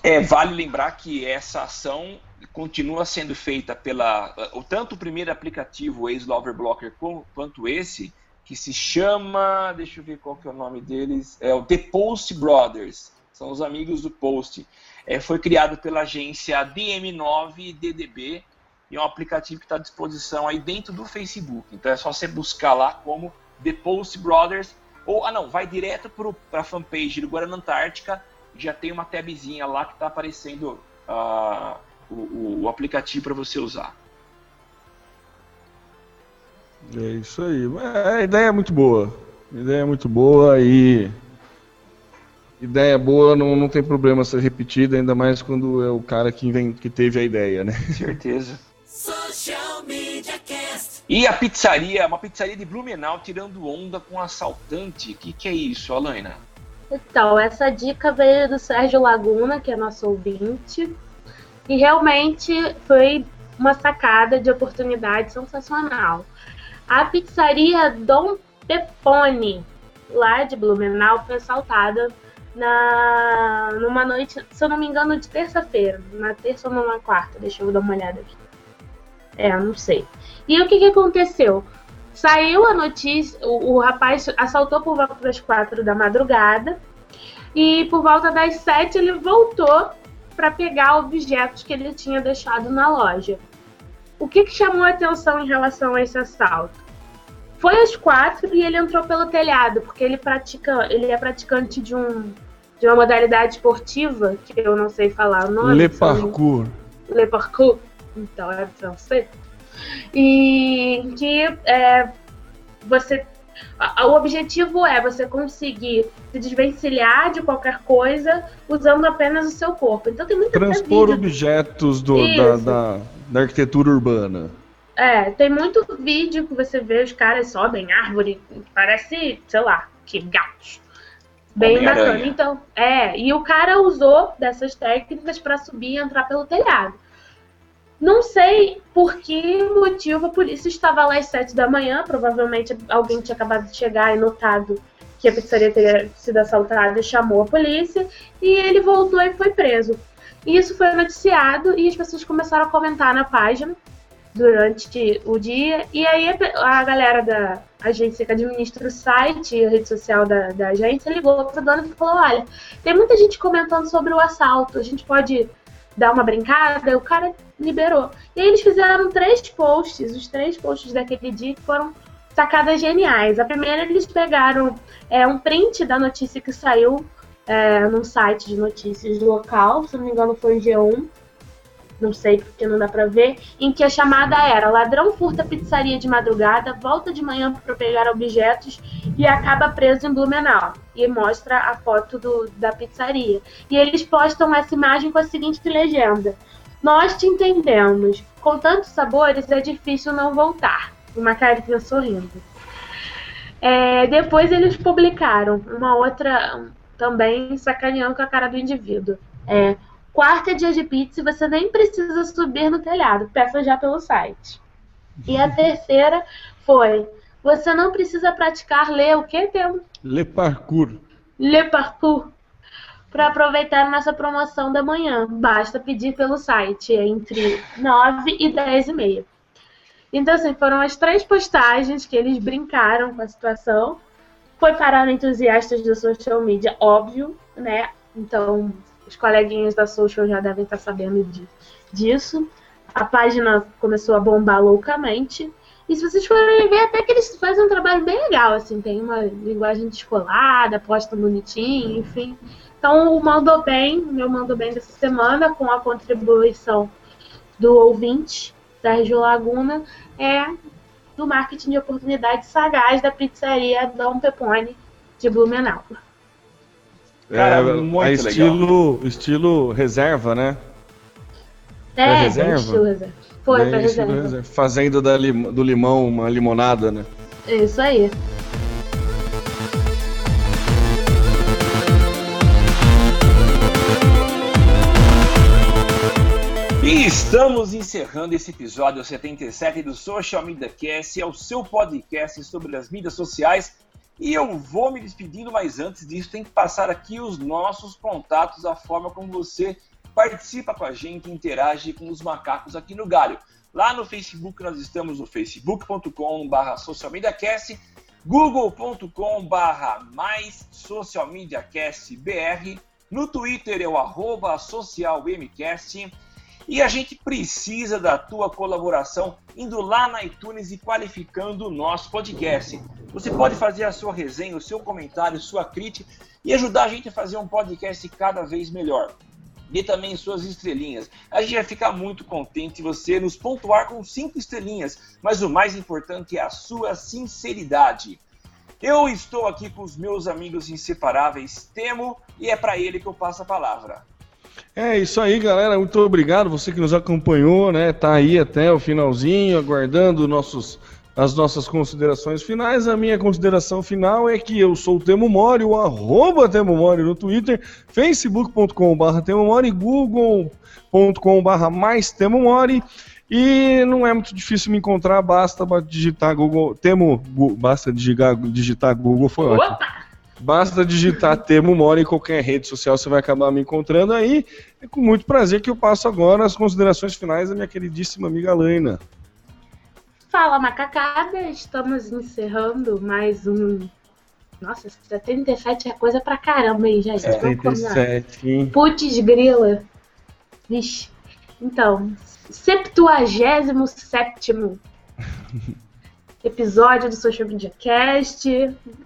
É, vale lembrar que essa ação continua sendo feita pela tanto o primeiro aplicativo ex Lover Blocker quanto esse que se chama, deixa eu ver qual que é o nome deles, é o The Post Brothers, são os amigos do Post. É, foi criado pela agência DM9DDB e é um aplicativo que está à disposição aí dentro do Facebook. Então é só você buscar lá como The Post Brothers ou ah não, vai direto para a fanpage do Guarana Antártica, já tem uma tabzinha lá que está aparecendo uh, o, o aplicativo para você usar. É isso aí. É, a ideia é muito boa. A ideia é muito boa e. Ideia boa não, não tem problema ser repetida, ainda mais quando é o cara que, vem, que teve a ideia, né? Certeza. Social Media Cast. E a pizzaria, uma pizzaria de Blumenau tirando onda com assaltante. O que, que é isso, Alaina? Então, essa dica veio do Sérgio Laguna, que é nosso ouvinte. E realmente foi uma sacada de oportunidade sensacional. A pizzaria Dom Pepone, lá de Blumenau, foi assaltada na, numa noite, se eu não me engano, de terça-feira. Na terça ou numa quarta, deixa eu dar uma olhada aqui. É, não sei. E o que, que aconteceu? Saiu a notícia, o, o rapaz assaltou por volta das quatro da madrugada e por volta das sete ele voltou para pegar objetos que ele tinha deixado na loja. O que, que chamou a atenção em relação a esse assalto? Foi às quatro e ele entrou pelo telhado, porque ele pratica, ele é praticante de um de uma modalidade esportiva, que eu não sei falar o nome. Le parcours. Le parcours. Então é francês. E que é, você o objetivo é você conseguir se desvencilhar de qualquer coisa usando apenas o seu corpo. Então tem muita Transpor objetos do, da, da, da, arquitetura urbana. É, tem muito vídeo que você vê os caras sobem árvore, parece, sei lá, que gatos. Bem bacana. Então, é, e o cara usou dessas técnicas para subir e entrar pelo telhado. Não sei por que motivo a polícia estava lá às sete da manhã. Provavelmente alguém tinha acabado de chegar e notado que a pizzaria teria sido assaltada e chamou a polícia. E ele voltou e foi preso. E isso foi noticiado e as pessoas começaram a comentar na página durante o dia. E aí a galera da agência que administra o site e a rede social da, da agência ligou para o dono e falou: Olha, tem muita gente comentando sobre o assalto, a gente pode dar uma brincada? O cara liberou. E aí eles fizeram três posts, os três posts daquele dia que foram sacadas geniais. A primeira, eles pegaram é, um print da notícia que saiu é, num site de notícias local, se não me engano foi o G1, não sei porque não dá pra ver, em que a chamada era ladrão furta pizzaria de madrugada, volta de manhã para pegar objetos e acaba preso em Blumenau. E mostra a foto do, da pizzaria. E eles postam essa imagem com a seguinte legenda: nós te entendemos. Com tantos sabores é difícil não voltar. Uma carinha sorrindo. É, depois eles publicaram uma outra também sacaneando com a cara do indivíduo. É, quarta é dia de pizza e você nem precisa subir no telhado, peça já pelo site. E a terceira foi: você não precisa praticar ler o que temos? Le parcours. Le parcours para aproveitar nossa promoção da manhã. Basta pedir pelo site entre 9 e 10 e meia. Então, assim, foram as três postagens que eles brincaram com a situação. Foi para entusiastas da social media, óbvio, né? Então, os coleguinhas da social já devem estar sabendo de, disso. A página começou a bombar loucamente. E se vocês forem ver, até que eles fazem um trabalho bem legal, assim, tem uma linguagem descolada, postam bonitinho, enfim. Então, o Mandou Bem, meu Mandou Bem dessa semana, com a contribuição do ouvinte, Sérgio Laguna, é do marketing de oportunidade sagaz da pizzaria Dom Pepone de Blumenau. Cara, é, muito é estilo, legal. estilo reserva, né? É, é reserva? reserva. Foi, reserva. reserva. Fazendo da, do limão uma limonada, né? Isso aí. E estamos encerrando esse episódio 77 do Social Media Cast, é o seu podcast sobre as mídias sociais. E eu vou me despedindo, mas antes disso tem que passar aqui os nossos contatos, a forma como você participa com a gente, interage com os macacos aqui no Galho. Lá no Facebook nós estamos no facebook.com.br socialmediacast, google.com.br mais socialmediacastbr, no Twitter é o arroba e a gente precisa da tua colaboração indo lá na iTunes e qualificando o nosso podcast. Você pode fazer a sua resenha, o seu comentário, sua crítica e ajudar a gente a fazer um podcast cada vez melhor. Dê também suas estrelinhas. A gente vai ficar muito contente você nos pontuar com cinco estrelinhas, mas o mais importante é a sua sinceridade. Eu estou aqui com os meus amigos inseparáveis, Temo, e é para ele que eu passo a palavra. É isso aí, galera. Muito obrigado você que nos acompanhou, né? Tá aí até o finalzinho, aguardando nossos, as nossas considerações finais. A minha consideração final é que eu sou o Temo Mori, o arroba Temo Mori no Twitter, facebook.com.br Temo Mori, google.com.br mais Temo Mori. E não é muito difícil me encontrar, basta digitar Google. Temo, basta digitar, digitar Google, foi Opa! Basta digitar Temo Mora em qualquer rede social, você vai acabar me encontrando aí. É com muito prazer que eu passo agora as considerações finais da minha queridíssima amiga Laina. Fala macacada, estamos encerrando mais um. Nossa, 77 é coisa pra caramba aí, combinar. 77, hein? Putz grila. Vixe. Então, 77 episódio do Social Media Cast.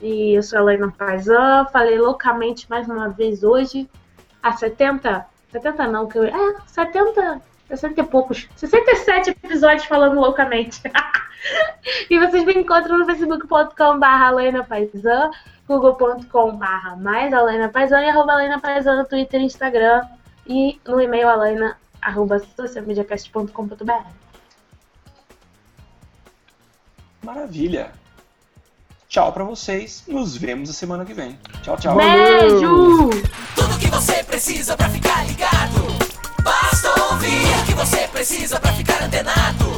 E eu sou a Helena Paisan. Falei loucamente mais uma vez hoje. A 70. 70 não, que eu. É, 70. 60 e poucos. 67 episódios falando loucamente. e vocês me encontram no facebook.com.br Helena google.com.br mais Helena Paisan e arroba Helena Paisan no Twitter e Instagram. E no e-mail helena Maravilha. Tchau pra vocês. Nos vemos a semana que vem. Tchau, tchau. Beijo! Tudo que você precisa pra ficar ligado. Basta ouvir o que você precisa pra ficar antenado.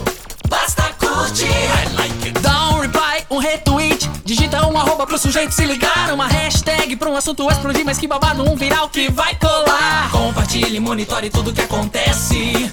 Basta curtir. I like it. Dá um reply, um retweet. Digita um arroba pro sujeito se ligar. Uma hashtag pra um assunto explodir. Mas que babado, um viral que vai colar. Compartilhe, monitore tudo que acontece.